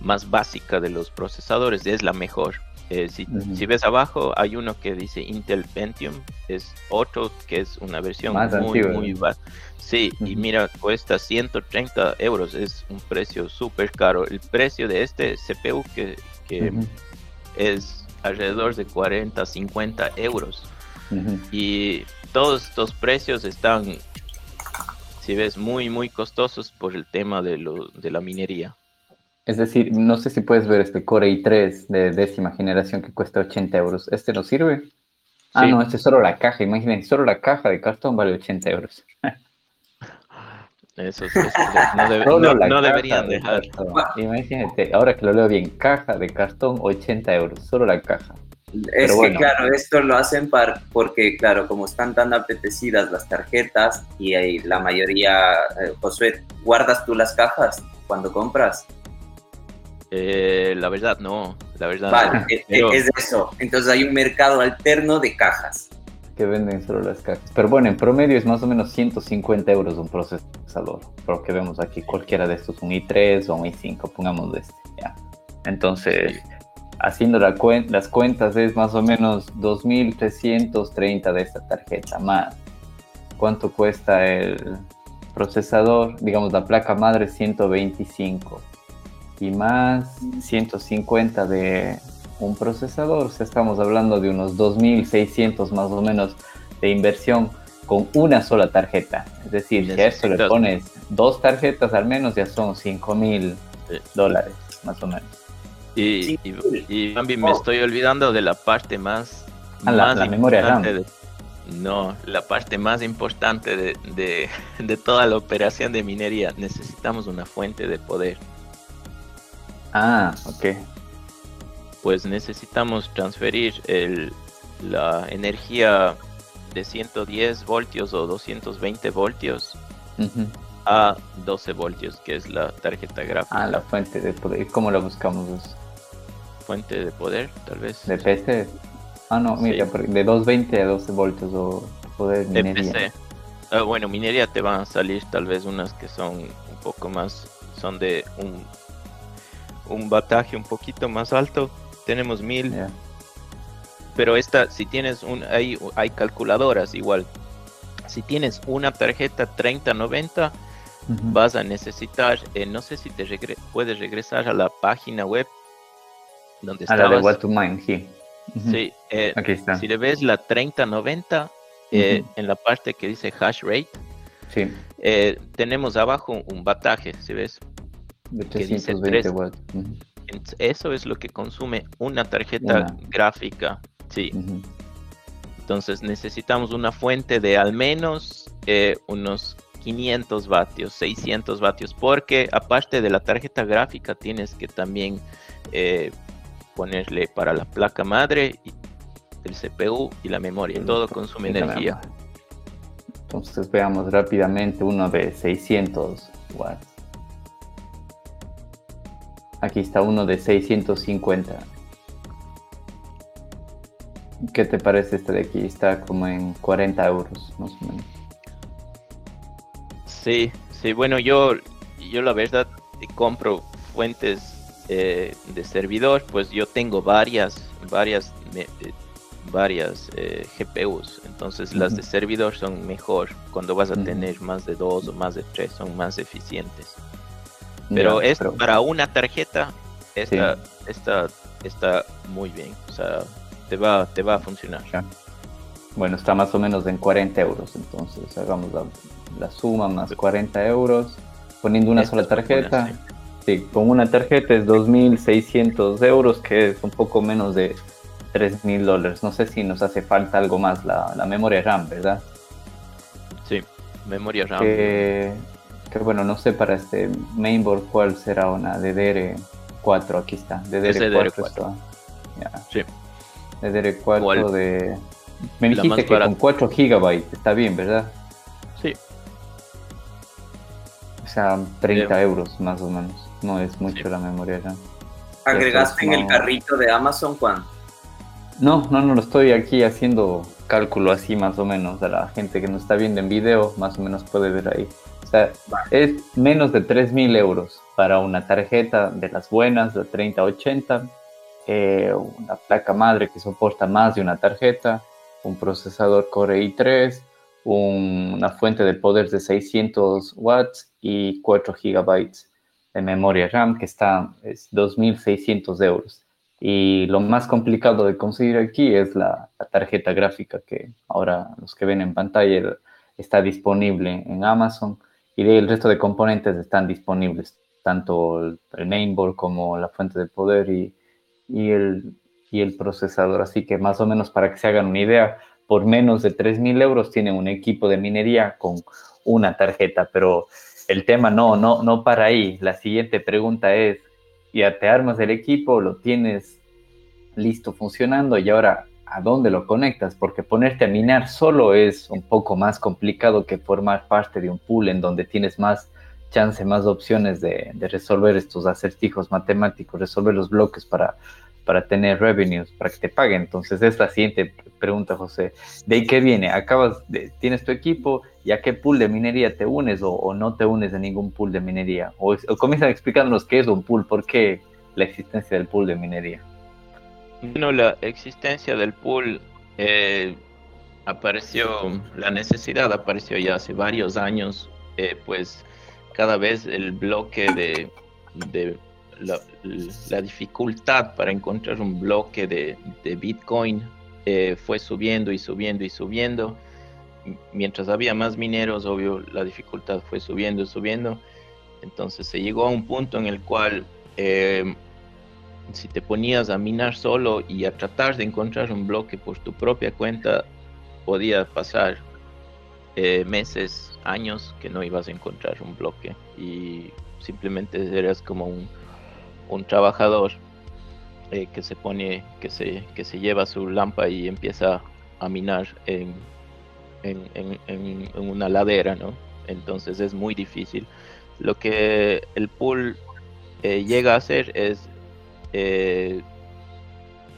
más básica de los procesadores, es la mejor. Eh, si, si, ves abajo, hay uno que dice Intel Pentium, es otro que es una versión muy, muy baja. Sí, y mira, cuesta 130 euros, es un precio súper caro. El precio de este CPU que, que es alrededor de 40, 50 euros. Y todos estos precios están, si ves, muy, muy costosos por el tema de, lo, de la minería. Es decir, no sé si puedes ver este Core i3 de décima generación que cuesta 80 euros. ¿Este no sirve? Ah, no, este es solo la caja. Imagínense, solo la caja de cartón vale 80 euros. (laughs) Eso, no, deberían dejar. Imagínate, ahora que lo leo bien, caja de cartón, 80 euros, solo la caja. Es que claro, esto lo hacen para, porque claro, como están tan apetecidas las tarjetas y hay la mayoría, eh, Josué, ¿guardas tú las cajas cuando compras? Eh, la verdad no, la verdad. Vale, e, e, es eso. Entonces hay un mercado alterno de cajas que venden solo las cajas. Pero bueno, en promedio es más o menos 150 euros un procesador. Lo que vemos aquí, cualquiera de estos, un i3 o un i5, pongamos de este. ¿ya? Entonces, haciendo la las cuentas es más o menos 2.330 de esta tarjeta más. ¿Cuánto cuesta el procesador? Digamos, la placa madre 125 y más 150 de un procesador, o sea, estamos hablando de unos 2.600 más o menos de inversión con una sola tarjeta. Es decir, si a eso le pones dos tarjetas al menos, ya son 5.000 dólares más o menos. Y, y, me estoy olvidando de la parte más, ah, la, memoria RAM. no, la parte más importante de, de, de toda la operación de minería. Necesitamos una fuente de poder. Ah, ok pues necesitamos transferir el, la energía de 110 voltios o 220 voltios a 12 voltios, que es la tarjeta gráfica. Ah, la fuente de poder. ¿Cómo la buscamos? Fuente de poder, tal vez. ¿De PC? Ah, no, mira, de 220 a 12 voltios o poder de minería. PC. Ah, bueno, minería te van a salir tal vez unas que son un poco más, son de un, un bataje un poquito más alto, tenemos mil. Pero esta, si tienes un, hay, hay calculadoras igual. Si tienes una tarjeta 3090, vas a necesitar, eh, no sé si te puedes regresar a la página web donde a la de What to Mine, sí. Sí, eh, Aquí está. si le ves la 3090 eh, en la parte que dice hash rate, sí. tenemos abajo un bataje, si ves? De 320 watts. Eso es lo que consume una tarjeta gráfica, sí. Entonces necesitamos una fuente de al menos unos 500 vatios, 600 vatios, porque aparte de la tarjeta gráfica tienes que también eh, ponerle para la placa madre, el CPU y la memoria. Todo consume energía. Entonces veamos rápidamente uno de 600 watts. Aquí está uno de 650. ¿Qué te parece este de aquí? Está como en 40 euros más o menos. Sí, sí, bueno, yo, yo la verdad compro fuentes eh, de servidor, pues yo tengo varias, varias, eh, varias eh, GPUs, entonces las de servidor son mejor, cuando vas a tener más de dos o más de tres son más eficientes. Pero es para una tarjeta, esta, está muy bien, o sea, te va, te va a funcionar. Bueno, está más o menos en 40 euros, entonces hagamos la la suma más 40 euros, poniendo una sola tarjeta. Sí. con una tarjeta es 2.600 euros, que es un poco menos de 3.000 dólares. No sé si nos hace falta algo más la, memoria RAM, ¿verdad? Sí, memoria RAM. Que, bueno, no sé para este mainboard cuál será una DDR4, aquí está. DDR4, Sí. DDR4 de... Me dijiste que con 4 GB está bien, ¿verdad? Sí, o sea, 30 euros más o menos. No es mucho la memoria ya. ¿Agregaste en el carrito de Amazon cuánto? No, no, no, lo estoy aquí haciendo cálculo así más o menos. A la gente que nos está viendo en video, más o menos puede ver ahí. O sea, es menos de 3.000 euros para una tarjeta de las buenas, de 3080, eh, una placa madre que soporta más de una tarjeta, un procesador Core i3, una fuente de poder de 600 watts y 4 gigabytes de memoria RAM que está es 2.600 euros. Y lo más complicado de conseguir aquí es la, tarjeta gráfica que ahora los que ven en pantalla está disponible en Amazon y el resto de componentes están disponibles, tanto el, mainboard como la fuente de poder y, y, el, y el procesador. Así que más o menos para que se hagan una idea, por menos de 3.000 euros tienen un equipo de minería con una tarjeta, pero el tema no, no, no para ahí. La siguiente pregunta es, ya te armas el equipo, lo tienes listo funcionando y ahora, ¿a dónde lo conectas? Porque ponerte a minar solo es un poco más complicado que formar parte de un pool en donde tienes más chance, más opciones de, resolver estos acertijos matemáticos, resolver los bloques para para tener revenues, para que te paguen. Entonces, es la siguiente pregunta, José. ¿De qué viene? Acabas, de, tienes tu equipo, ¿y a qué pool de minería te unes o, no te unes a ningún pool de minería? O, o comienzan explicándonos qué es un pool, por qué la existencia del pool de minería. Bueno, la existencia del pool eh, apareció, la necesidad apareció ya hace varios años, eh, pues cada vez el bloque de, de la, dificultad para encontrar un bloque de, Bitcoin eh, fue subiendo y subiendo y subiendo. Mientras había más mineros, obvio, la dificultad fue subiendo y subiendo. Entonces se llegó a un punto en el cual si te ponías a minar solo y a tratar de encontrar un bloque por tu propia cuenta, podía pasar eh, meses, años que no ibas a encontrar un bloque y simplemente eras como un, un trabajador eh, que se pone, que se, que se lleva su lámpara y empieza a minar en, en, una ladera, ¿no? Entonces es muy difícil. Lo que el pool eh, llega a hacer es eh,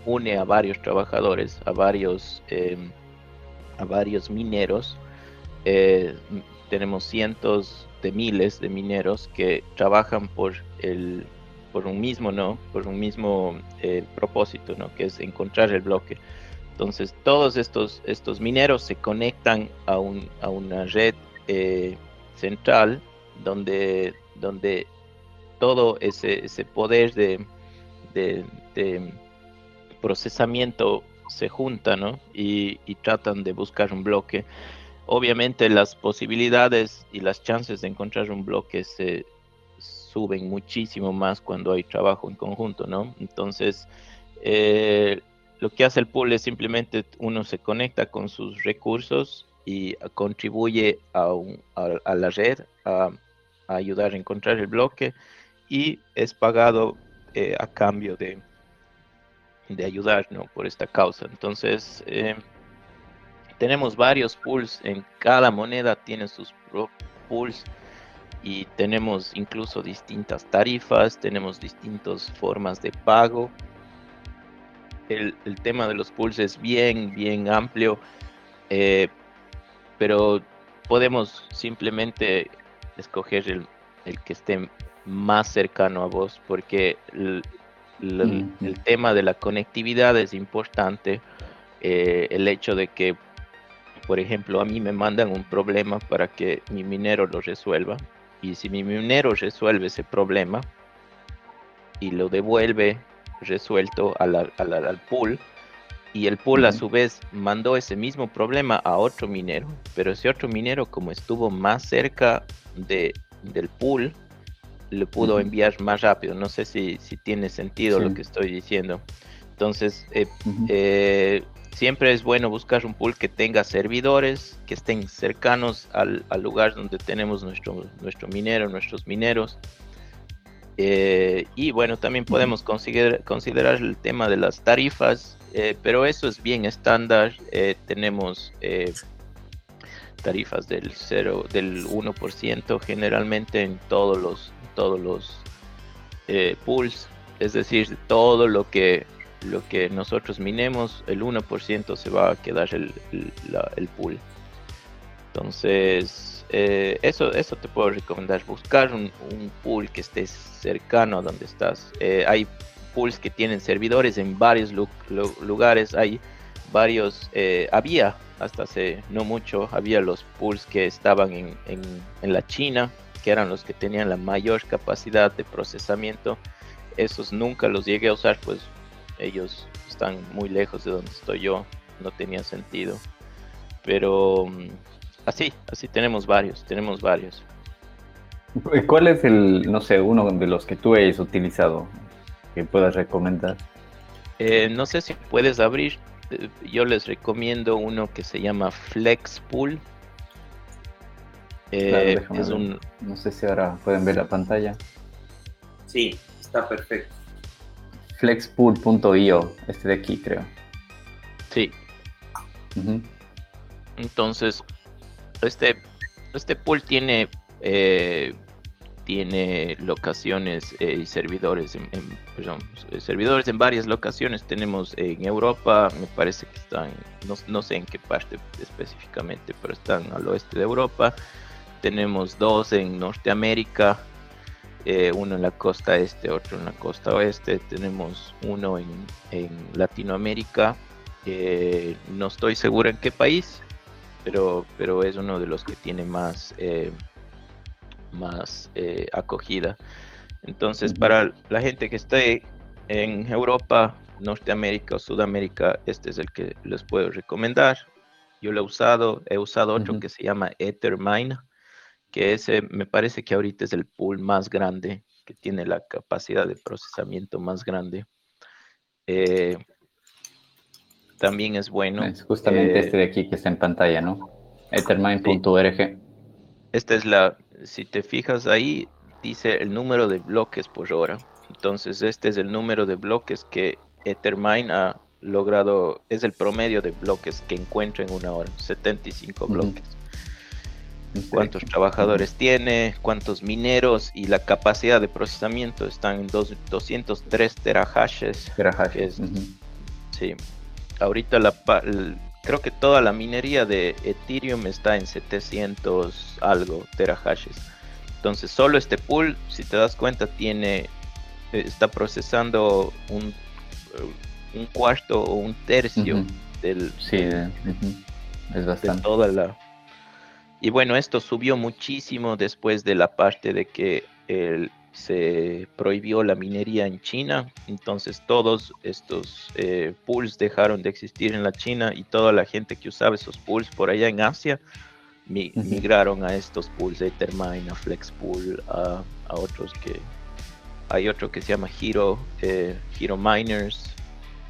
une a varios trabajadores, a varios, a varios mineros. tenemos cientos de miles de mineros que trabajan por el por un mismo, ¿no? Por un mismo eh, propósito, ¿no? Que es encontrar el bloque. Entonces, todos estos, estos mineros se conectan a, un, a una red eh, central donde, donde todo ese, ese poder de, de, procesamiento se junta, ¿no? Y, tratan de buscar un bloque. Obviamente las posibilidades y las chances de encontrar un bloque se suben muchísimo más cuando hay trabajo en conjunto, ¿no? Entonces, eh, lo que hace el pool es simplemente uno se conecta con sus recursos y contribuye a, la red a, ayudar a encontrar el bloque y es pagado eh, a cambio de, de ayudar por esta causa. Entonces, eh, tenemos varios pools, en cada moneda tiene sus pools y tenemos incluso distintas tarifas, tenemos distintas formas de pago. El, tema de los pools es bien, bien amplio, eh, pero podemos simplemente escoger el, que esté más cercano a vos, porque el, tema de la conectividad es importante. Eh, el hecho de que, por ejemplo, a mí me mandan un problema para que mi minero lo resuelva. Y si mi minero resuelve ese problema y lo devuelve resuelto al, al pool, y el pool a su vez mandó ese mismo problema a otro minero, pero ese otro minero como estuvo más cerca de, del pool, le pudo enviar más rápido. No sé si, si tiene sentido lo que estoy diciendo. Entonces, eh, eh, siempre es bueno buscar un pool que tenga servidores, que estén cercanos al, al lugar donde tenemos nuestro, nuestro minero, nuestros mineros. Eh, y bueno, también podemos considerar, considerar el tema de las tarifas pero eso es bien estándar. Tenemos tarifas del 0, del 1% generalmente en todos los, todos los pools. Es decir, todo lo que, lo que nosotros minemos, el 1% se va a quedar el, el, pool. Entonces, eso, eso te puedo recomendar. Buscar un, un, pool que esté cercano a donde estás. hay pools que tienen servidores en varios lugares. Hay varios, eh, había hasta hace no mucho, había los pools que estaban en, en, la China, que eran los que tenían la mayor capacidad de procesamiento. Esos nunca los llegué a usar, pues ellos están muy lejos de donde estoy yo, no tenía sentido. Pero mm, así, así tenemos varios, tenemos varios. ¿Cuál es el, no sé, uno de los que tú hayas utilizado? que puedas recomendar? Eh, no sé si puedes abrir. Eh, yo les recomiendo uno que se llama Flexpool. Eh, es un... No sé si ahora pueden ver la pantalla. Sí, está perfecto. Flexpool.io, este de aquí creo. Sí. Entonces, este, este pool tiene tiene locaciones eh, y servidores en, eh, servidores en varias locaciones. Tenemos en Europa, me parece que están, no, sé en qué parte específicamente, pero están al oeste de Europa. Tenemos dos en Norteamérica, eh, uno en la costa este, otro en la costa oeste. Tenemos uno en, en Latinoamérica. no estoy seguro en qué país, pero, pero es uno de los que tiene más más eh, acogida. Entonces, para la gente que esté en Europa, Norteamérica o Sudamérica, este es el que les puedo recomendar. Yo lo he usado, he usado otro que se llama Ethermine, que ese me parece que ahorita es el pool más grande, que tiene la capacidad de procesamiento más grande. Eh, también es bueno. Es justamente eh, este de aquí que está en pantalla, ¿no? Ethermine.org. Esta es la, si te fijas ahí, dice el número de bloques por hora. Entonces, este es el número de bloques que Ethermine ha logrado, es el promedio de bloques que encuentra en una hora, 75 bloques. Cuántos trabajadores tiene, cuántos mineros y la capacidad de procesamiento están en 203 terahashes. Terahashes. Sí. Ahorita la, creo que toda la minería de Ethereum está en 700 algo terahashes. Entonces solo este pool, si te das cuenta, tiene eh, está procesando un, eh, un cuarto o un tercio del sí, es bastante. toda la Y bueno, esto subió muchísimo después de la parte de que se prohibió la minería en China. Entonces todos estos eh, pools dejaron de existir en la China y toda la gente que usaba esos pools por allá en Asia migraron a estos pools, Ethermine, a Flexpool, a, a otros que... Hay otro que se llama Hero, eh, Hero Miners,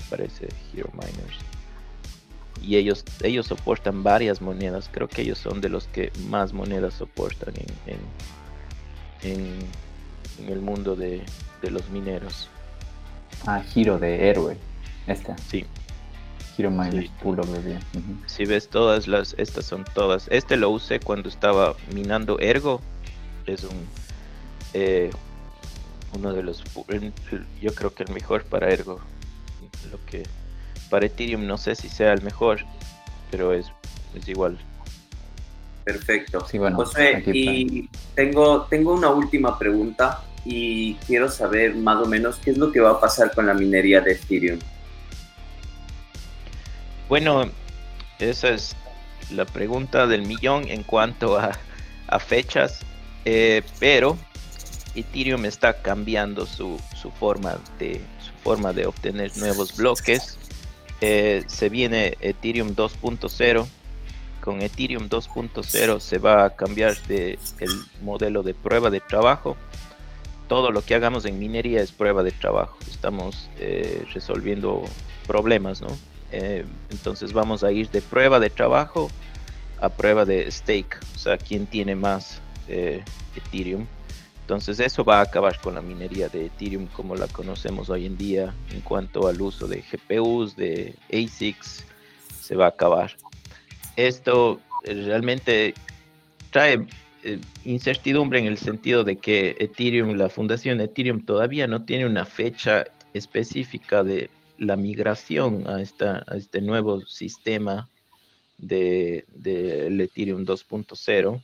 parece Hero Miners y ellos, ellos soportan varias monedas. Creo que ellos son de los que más monedas soportan en, en, el mundo de, los mineros. Ah, giro de héroe. Este. Sí. Giro Miners puro Si ves todas las, estas son todas. Este lo usé cuando estaba minando Ergo. Es un eh, uno de los yo creo que el mejor para Ergo. Lo que para Ethereum no sé si sea el mejor, pero es, es igual. Perfecto. Sí, bueno, José, y tengo, tengo una última pregunta y quiero saber más o menos qué es lo que va a pasar con la minería de Ethereum. Bueno, esa es la pregunta del millón en cuanto a, a fechas, eh, pero Ethereum está cambiando su, su, forma de, su forma de obtener nuevos bloques eh, se viene Ethereum 2.0. Con Ethereum 2.0 se va a cambiar de el modelo de prueba de trabajo. Todo lo que hagamos en minería es prueba de trabajo. Estamos eh, resolviendo problemas, ¿no? Eh, entonces vamos a ir de prueba de trabajo a prueba de stake. O sea, quién tiene más Ethereum. Entonces eso va a acabar con la minería de Ethereum como la conocemos hoy en día en cuanto al uso de GPUs, de ASICs, se va a acabar. Esto eh, realmente trae eh, incertidumbre en el sentido de que Ethereum, la fundación Ethereum todavía no tiene una fecha específica de la migración a, esta, a este nuevo sistema de, de Ethereum 2.0.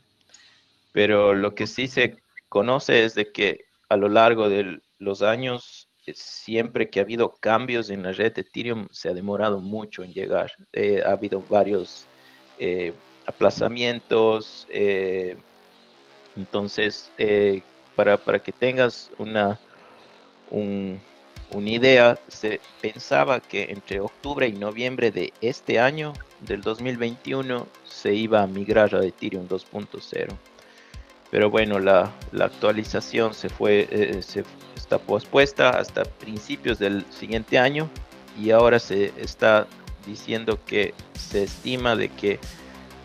Pero lo que sí se conoce es de que a lo largo de los años, eh, siempre que ha habido cambios en la red de Ethereum, se ha demorado mucho en llegar. Eh, ha habido varios eh, aplazamientos. entonces, para, para, que tengas una, una idea, se pensaba que entre octubre y noviembre de este año, del 2021, se iba a migrar a Ethereum 2.0 pero bueno, la, actualización se fue, eh, se está pospuesta hasta principios del siguiente año y ahora se está diciendo que se estima de que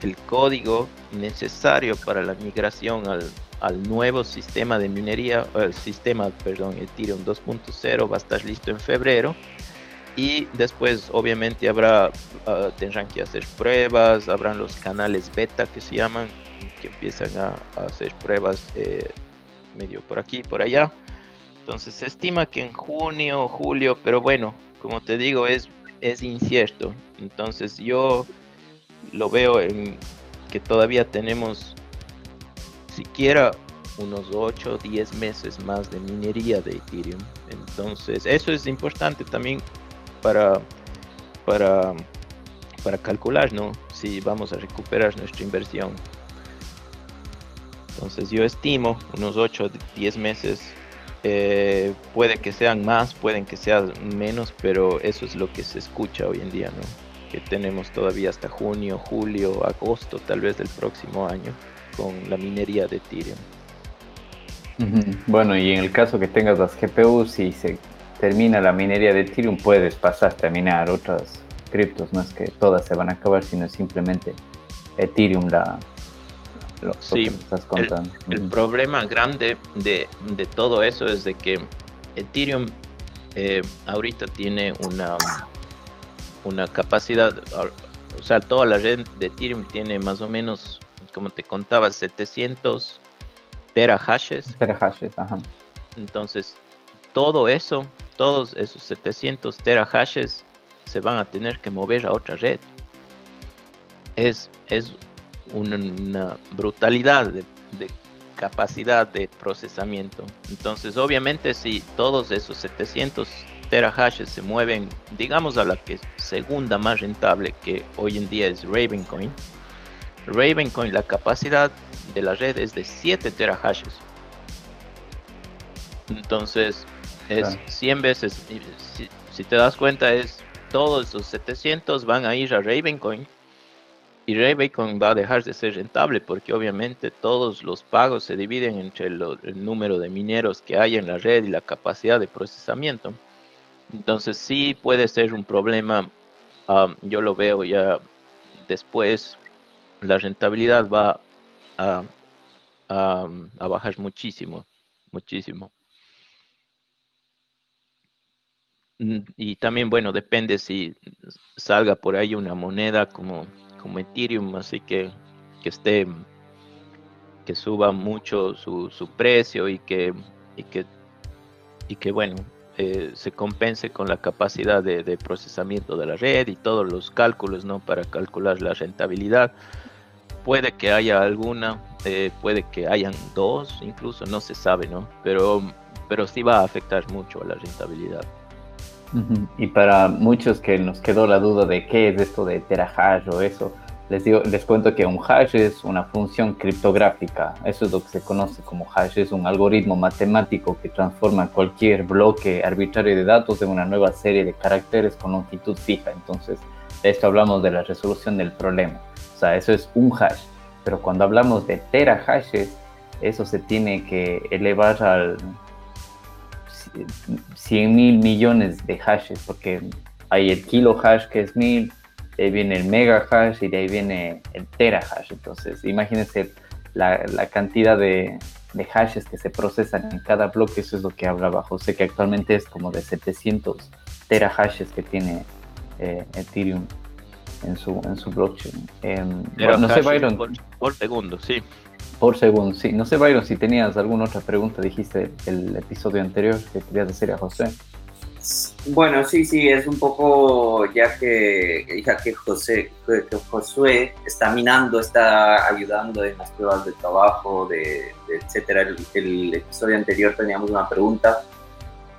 el código necesario para la migración al, nuevo sistema de minería, el sistema, perdón, Ethereum 2.0 va a estar listo en febrero y después obviamente habrá, ah, tendrán que hacer pruebas, habrán los canales beta que se llaman, que empiezan a, hacer pruebas eh, medio por aquí, por allá. Entonces se estima que en junio julio, pero bueno, como te digo, es, es incierto. Entonces yo lo veo en que todavía tenemos siquiera unos 8 o 10 meses más de minería de Ethereum. Entonces eso es importante también para, para, para calcular, ¿no? Si vamos a recuperar nuestra inversión. Entonces yo estimo unos 8 o 10 meses. Eh, puede que sean más, pueden que sean menos, pero eso es lo que se escucha hoy en día, ¿no? Que tenemos todavía hasta junio, julio, agosto, tal vez del próximo año, con la minería de Ethereum. Bueno, y en el caso que tengas las GPUs y se termina la minería de Ethereum, puedes pasarte a minar otras criptos, no es que todas se van a acabar, sino simplemente Ethereum la, sí, El, problema grande de, todo eso es de que Ethereum eh, ahorita tiene una, una capacidad, o sea, toda la red de Ethereum tiene más o menos, como te contaba, 700 terahashes. Terahashes, ajá. Entonces, todo eso, todos esos 700 terahashes se van a tener que mover a otra red. Es, es una, brutalidad de, capacidad de procesamiento. Entonces, obviamente, si todos esos 700 terahashes se mueven, digamos, a la que segunda más rentable, que hoy en día es Ravencoin, Ravencoin, la capacidad de la red es de 7 terahashes. Entonces, es 100 veces, si, si, te das cuenta, es todos esos 700 van a ir a Ravencoin y Ravencoin va a dejar de ser rentable porque obviamente todos los pagos se dividen entre el número de mineros que hay en la red y la capacidad de procesamiento. Entonces sí puede ser un problema, yo lo veo ya después, la rentabilidad va a, a bajar muchísimo, muchísimo. Mm, y también, bueno, depende si salga por ahí una moneda como como Ethereum, así que, que esté, que suba mucho su, su precio y que, y que, y que bueno, eh, se compense con la capacidad de, procesamiento de la red y todos los cálculos, ¿no? Para calcular la rentabilidad. Puede que haya alguna, eh, puede que hayan dos, incluso, no se sabe, ¿no? Pero, pero sí va a afectar mucho a la rentabilidad. Y para muchos que nos quedó la duda de qué es esto de terahash o eso, les, digo, les cuento que un hash es una función criptográfica. Eso es lo que se conoce como hash. Es un algoritmo matemático que transforma cualquier bloque arbitrario de datos en una nueva serie de caracteres con longitud fija. Entonces, de esto hablamos de la resolución del problema. O sea, eso es un hash. Pero cuando hablamos de terahashes, eso se tiene que elevar al 100 mil millones de hashes, porque hay el kilo hash que es mil, de ahí viene el mega hash y de ahí viene el tera hash. Entonces, imagínense la, la cantidad de, de, hashes que se procesan en cada bloque, eso es lo que hablaba José, que actualmente es como de 700 tera hashes que tiene eh, Ethereum en su, en su blockchain. Eh, no sé, Byron. por segundo, sí por segundo. Sí, no sé, Byron, si tenías alguna otra pregunta, dijiste el episodio anterior que querías decir a José. Bueno, sí, sí, es un poco ya que, ya que José, que Josué está minando, está ayudando en las pruebas de trabajo, de, etcétera. El, episodio anterior teníamos una pregunta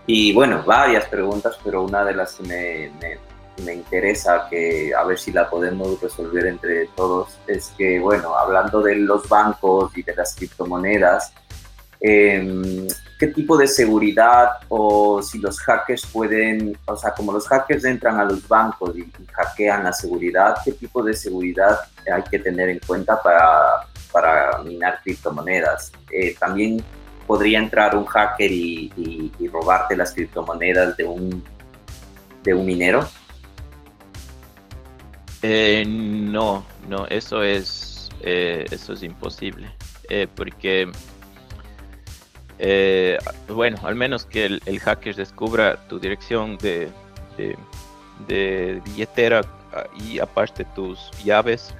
y bueno, varias preguntas, pero una de las que me interesa que a ver si la podemos resolver entre todos es que, bueno, hablando de los bancos y de las criptomonedas, em, ¿qué tipo de seguridad o si los hackers pueden, o sea, como los hackers entran a los bancos y, hackean la seguridad, ¿qué tipo de seguridad hay que tener en cuenta para, para minar criptomonedas? Eh, también podría entrar un hacker y, y robarte las criptomonedas de un, de un minero. Eh, no, no, eso es, eh, eso es imposible, eh, porque, bueno, al menos que el, hacker descubra tu dirección de, de, billetera ah, y aparte tus llaves,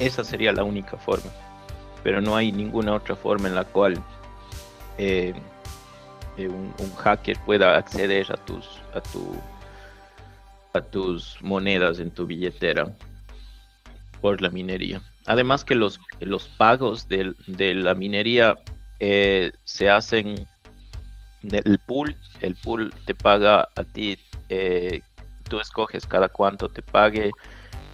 esa sería la única forma, pero no hay ninguna otra forma en la cual un, un, hacker pueda acceder a tus, a tu tus monedas en tu billetera por la minería. Además que los, los pagos de, la minería eh, se hacen del pool, el pool te paga a ti, eh, tú escoges cada cuánto te pague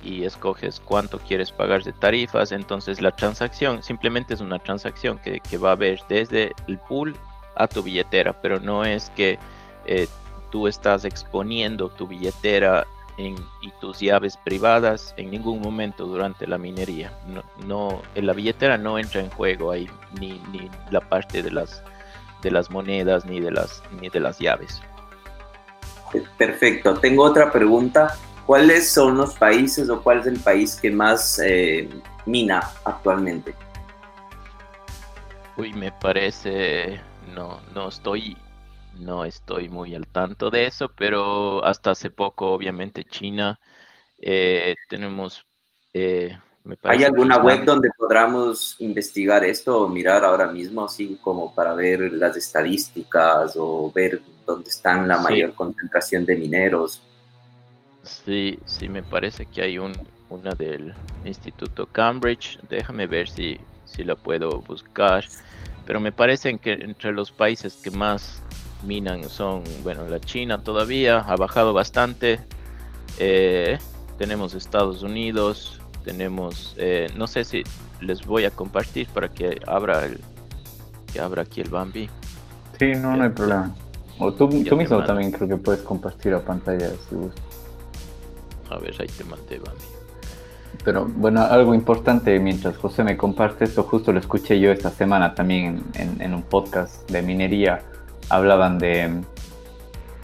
y escoges cuánto quieres pagar de tarifas, entonces la transacción simplemente es una transacción que, va a ver desde el pool a tu billetera, pero no es que eh, tú estás exponiendo tu billetera y tus llaves privadas en ningún momento durante la minería. No, no, la billetera no entra en juego ahí, ni, ni la parte de las, de las monedas, ni de las, ni de las llaves. Perfecto. Tengo otra pregunta. ¿Cuáles son los países o cuál es el país que más eh, mina actualmente? Uy, me parece, no, no estoy no estoy muy al tanto de eso, pero hasta hace poco, obviamente, China, eh, tenemos... Eh, ¿Hay alguna web donde podamos investigar esto o mirar ahora mismo, así como para ver las estadísticas o ver dónde están la mayor concentración de mineros? Sí, sí, me parece que hay un, una del Instituto Cambridge. Déjame ver si, si la puedo buscar. Pero me parece que entre los países que más minan son, bueno, la China todavía ha bajado bastante. Eh, tenemos Estados Unidos, tenemos, eh, no sé si les voy a compartir para que abra el, que abra aquí el Bambi. Sí, no, no hay problema. O tú, tú mismo también creo que puedes compartir la pantalla si gustas. A ver, ahí te mandé, Bambi. Pero bueno, algo importante mientras José me comparte esto, justo lo escuché yo esta semana también en, un podcast de minería. Hablaban de,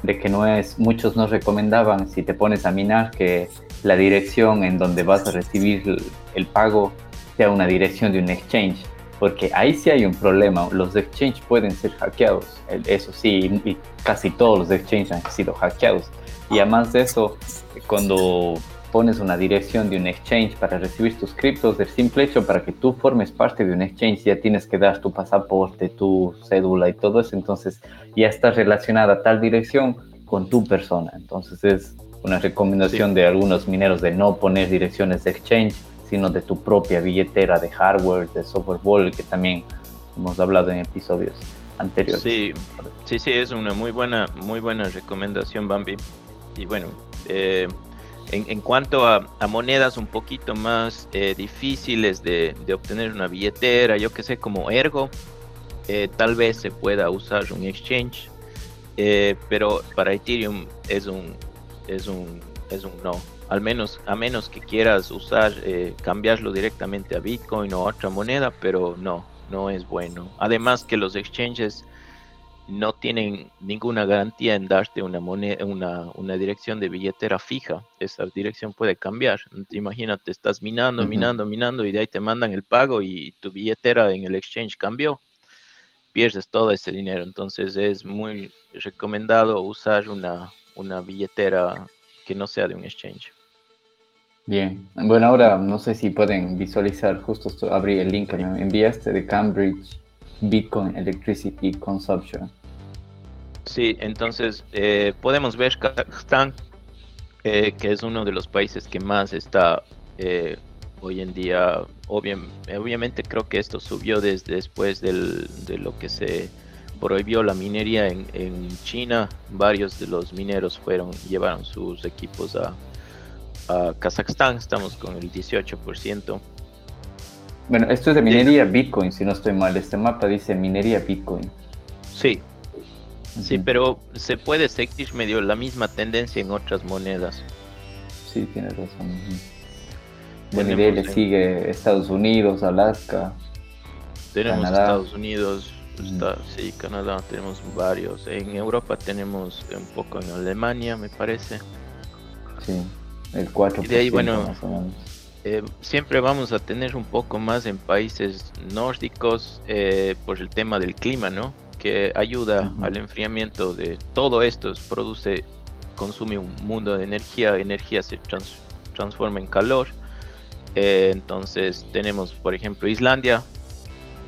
de que no es, muchos nos recomendaban si te pones a minar que la dirección en donde vas a recibir el pago sea una dirección de un exchange porque ahí sí hay un problema. Los exchanges pueden ser hackeados, eso sí, y casi todos los exchanges han sido hackeados. Y además de eso, cuando pones una dirección de un exchange para recibir tus criptos, el simple hecho para que tú formes parte de un exchange ya tienes que dar tu pasaporte, tu cédula y todo eso, entonces ya está relacionada tal dirección con tu persona. Entonces es una recomendación de algunos mineros de no poner direcciones de exchange sino de tu propia billetera de hardware, de software wallet, que también hemos hablado en episodios anteriores. Sí, sí, sí, es una muy buena, muy buena recomendación, Bambi. Y bueno, eh, en, cuanto a, monedas un poquito más eh, difíciles de, obtener una billetera, yo que sé, como Ergo, eh, tal vez se pueda usar un exchange, pero para Ethereum es un, es un, es un no al menos a menos que quieras usar eh, cambiarlo directamente a Bitcoin o otra moneda, pero no, no es bueno. Además que los exchanges no tienen ninguna garantía en darte una moneda, una, una dirección de billetera fija. Esa dirección puede cambiar. Imagínate, estás minando, minando, minando y de ahí te mandan el pago y tu billetera en el exchange cambió. Pierdes todo ese dinero. Entonces es muy recomendado usar una, una billetera que no sea de un exchange. Bien, bueno, ahora no sé si pueden visualizar, justo abrí el link que me enviaste de Cambridge Bitcoin Electricity Consumption. Sí, entonces eh, podemos ver Kazajstán, eh, que es uno de los países que más está eh, hoy en día. obviamente creo que esto subió desde después de lo que se prohibió la minería en, en China. Varios de los mineros fueron llevaron sus equipos a a Kazajstán, estamos con el 18%. Bueno, esto es de minería Bitcoin, si no estoy mal. Este mapa dice minería Bitcoin. Sí, sí, pero se puede seguir medio la misma tendencia en otras monedas. Sí, tienes razón. Bueno, le sigue Estados Unidos, Alaska. Tenemos Estados Unidos, sí, Canadá, tenemos varios. En Europa tenemos un poco en Alemania, me parece. Sí. El 4%. Y de ahí, bueno, eh, siempre vamos a tener un poco más en países nórdicos eh, por el tema del clima, ¿no? Que ayuda al enfriamiento de todo esto, produce, consume un mundo de energía, energía se transforma en calor. Eh, entonces tenemos, por ejemplo, Islandia,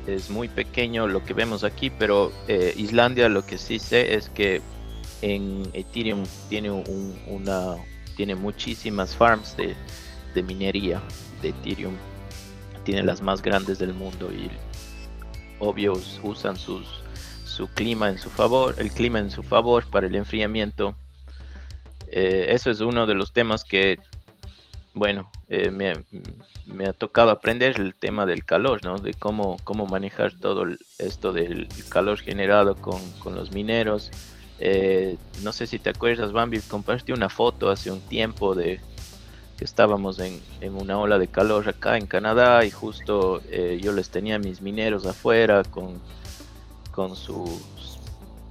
es muy pequeño lo que vemos aquí, pero Islandia lo que sí sé es que en Ethereum tiene una, tiene muchísimas farms de, minería de Ethereum. Tiene las más grandes del mundo y obvios usan sus, su clima en su favor, el clima en su favor para el enfriamiento. Eh, eso es uno de los temas que, bueno, eh, me, ha tocado aprender el tema del calor, ¿no? De cómo, cómo manejar todo esto del calor generado con, con los mineros eh, no sé si te acuerdas, Bambi, compartí una foto hace un tiempo de que estábamos en, una ola de calor acá en Canadá y justo eh, yo les tenía mis mineros afuera con, con sus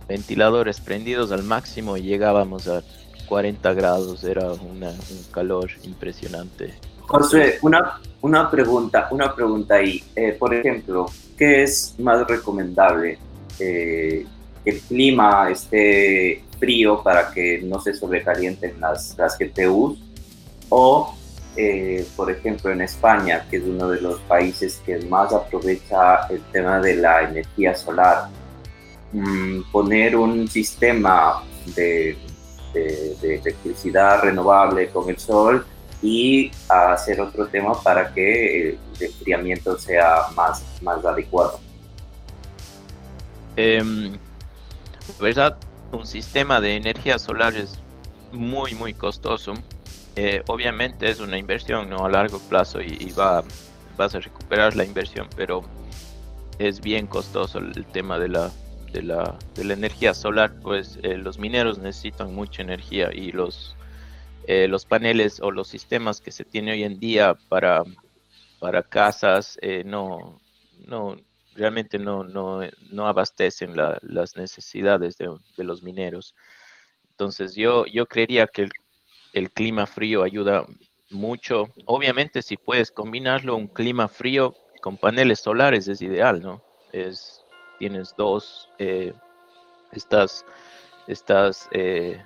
ventiladores prendidos al máximo y llegábamos a 40 grados, era un calor impresionante. José, una, una pregunta, una pregunta ahí. Eh, por ejemplo, ¿qué es más recomendable? el clima esté frío para que no se sobrecalienten las, las GPUs o eh, por ejemplo en España que es uno de los países que más aprovecha el tema de la energía solar mm, poner un sistema de, electricidad renovable con el sol y hacer otro tema para que el enfriamiento sea más, más adecuado. Em, ¿verdad? Un sistema de energía solar es muy, muy costoso. Eh, obviamente es una inversión ¿no? a largo plazo y, va, vas a recuperar la inversión, pero es bien costoso el tema de la, de la, de la energía solar, pues eh, los mineros necesitan mucha energía y los, eh, los paneles o los sistemas que se tiene hoy en día para, para casas no, no, realmente no, no, no abastecen las necesidades de, los mineros. Entonces yo, yo creería que el, el clima frío ayuda mucho. Obviamente, si puedes combinarlo, un clima frío con paneles solares es ideal, ¿no? Es, tienes dos, eh, estás, estás eh,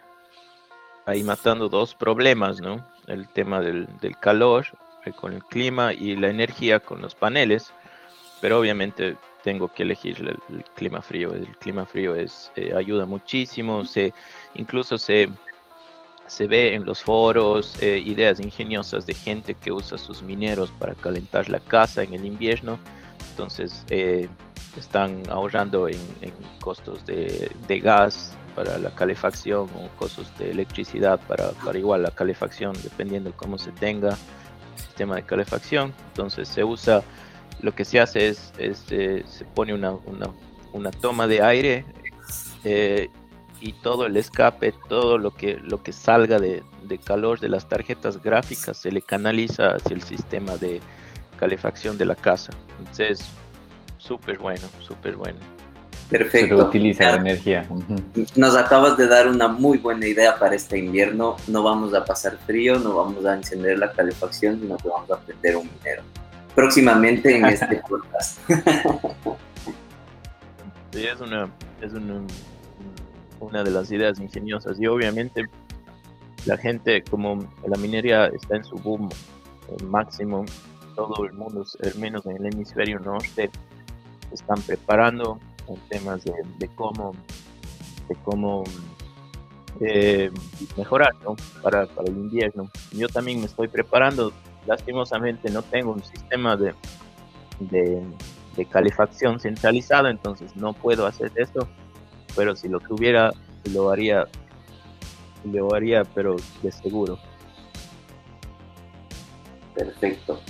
ahí matando dos problemas, ¿no? El tema del, calor eh, con el clima y la energía con los paneles, pero obviamente tengo que elegir el, clima frío. El clima frío es, ayuda muchísimo, se, incluso se se ve en los foros eh, ideas ingeniosas de gente que usa sus mineros para calentar la casa en el invierno. Entonces eh, están ahorrando en, costos de, gas para la calefacción o costos de electricidad para, para igual la calefacción, dependiendo cómo se tenga el sistema de calefacción. Entonces se usa, lo que se hace es, eh, se pone una, una, una, toma de aire y todo el escape, todo lo que, lo que salga de, calor de las tarjetas gráficas se le canaliza hacia el sistema de calefacción de la casa. Entonces, súper bueno, súper bueno. Perfecto. Se utiliza la energía. Nos acabas de dar una muy buena idea para este invierno. No vamos a pasar frío, no vamos a encender la calefacción, sino que vamos a prender un minero. Próximamente en este (laughs) podcast. sí, es una, es una una de las ideas ingeniosas. Y obviamente la gente como la minería está en su boom máximo todo el mundo al menos en el hemisferio norte están preparando en temas de, cómo de cómo eh, mejorar para, para, el invierno. Yo también me estoy preparando. Lastimosamente no tengo un sistema de, de, de calefacción centralizado entonces no puedo hacer esto pero si lo tuviera, lo haría, lo haría, pero de seguro. Perfecto.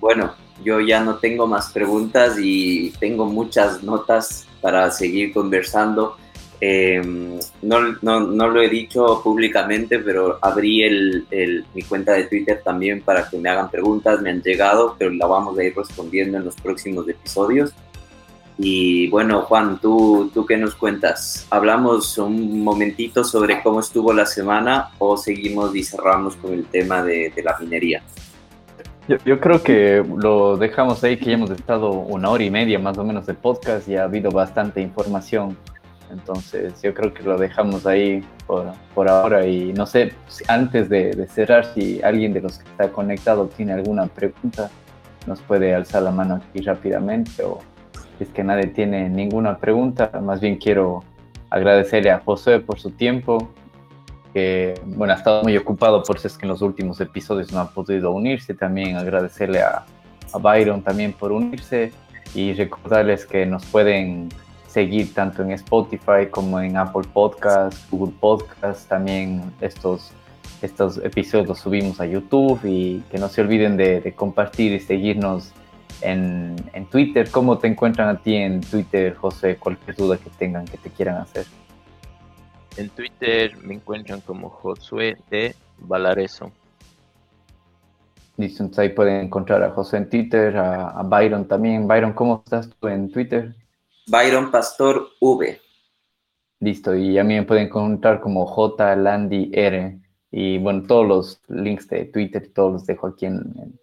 Bueno, yo ya no tengo más preguntas y tengo muchas notas para seguir conversando. Em, no, no, no, lo he dicho públicamente, pero abrí el, el, mi cuenta de Twitter también para que me hagan preguntas. Me han llegado, pero la vamos a ir respondiendo en los próximos episodios. Y bueno, Juan, ¿tú, ¿tú qué nos cuentas? ¿Hablamos un momentito sobre cómo estuvo la semana o seguimos y cerramos con el tema de, de la minería? Yo, yo, creo que lo dejamos ahí, que ya hemos estado una hora y media más o menos de podcast y ha habido bastante información. Entonces yo creo que lo dejamos ahí por, por ahora y no sé, antes de, de cerrar, si alguien de los que está conectado tiene alguna pregunta, nos puede alzar la mano aquí rápidamente o es que nadie tiene ninguna pregunta, más bien quiero agradecerle a José por su tiempo, que bueno, ha estado muy ocupado por eso es que en los últimos episodios no ha podido unirse, también agradecerle a, a Byron también por unirse y recordarles que nos pueden seguir tanto en Spotify como en Apple Podcasts, Google Podcasts, también estos, estos episodios los subimos a YouTube y que no se olviden de, de compartir y seguirnos en, en, Twitter. ¿Cómo te encuentran a ti en Twitter, José? Cualquier duda que tengan, que te quieran hacer. En Twitter me encuentran como Josué de Valareso. Listo, entonces ahí pueden encontrar a José en Twitter, a, Byron también. Byron, ¿cómo estás tú en Twitter? Byron Pastor V. Listo, y a mí me pueden encontrar como J Landy R. Y bueno, todos los links de Twitter, todos los dejo aquí en, en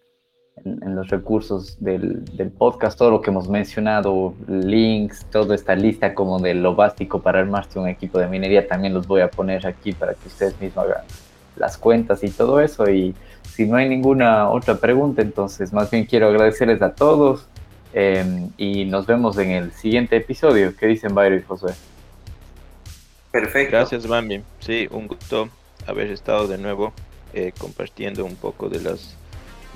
en, los recursos del, del, podcast, todo lo que hemos mencionado, links, toda esta lista como de lo básico para armarse un equipo de minería, también los voy a poner aquí para que ustedes mismos hagan las cuentas y todo eso. Y si no hay ninguna otra pregunta, entonces más bien quiero agradecerles a todos em, y nos vemos en el siguiente episodio. ¿Qué dicen Byron y José? Perfecto. Gracias, Bambi. Sí, un gusto haber estado de nuevo eh, compartiendo un poco de las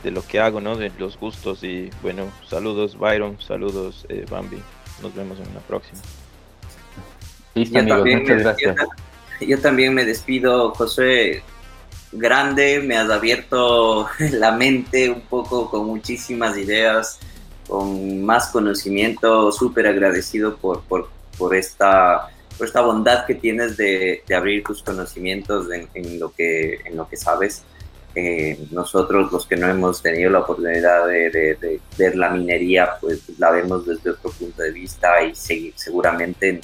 de lo que hago, ¿no? De los gustos y bueno, saludos Byron, saludos eh, Bambi. Nos vemos en la próxima. Listo, amigos, muchas gracias. Yo, también me despido, José. grande, me has abierto (laughs) la mente un poco con muchísimas ideas, con más conocimiento, súper agradecido por, por, por, esta, por esta bondad que tienes de, de abrir tus conocimientos en, lo, que, en lo que sabes. Eh, nosotros los que no hemos tenido la oportunidad de, de, ver la minería, pues la vemos desde otro punto de vista y seguramente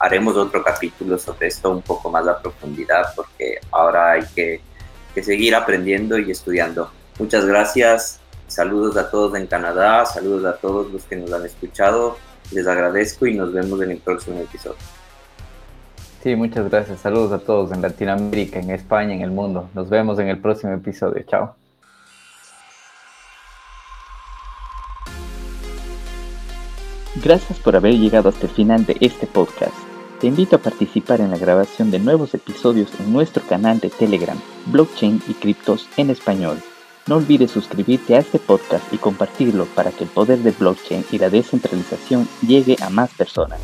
haremos otro capítulo sobre esto un poco más a profundidad porque ahora hay que, que seguir aprendiendo y estudiando. Muchas gracias, saludos a todos en Canadá, saludos a todos los que nos han escuchado, les agradezco y nos vemos en el próximo episodio. Sí, muchas gracias. Saludos a todos en Latinoamérica, en España, en el mundo. Nos vemos en el próximo episodio. Chao. Gracias por haber llegado hasta el final de este podcast. Te invito a participar en la grabación de nuevos episodios en nuestro canal de Telegram, Blockchain y Criptos en Español. No olvides suscribirte a este podcast y compartirlo para que el poder de blockchain y la descentralización llegue a más personas.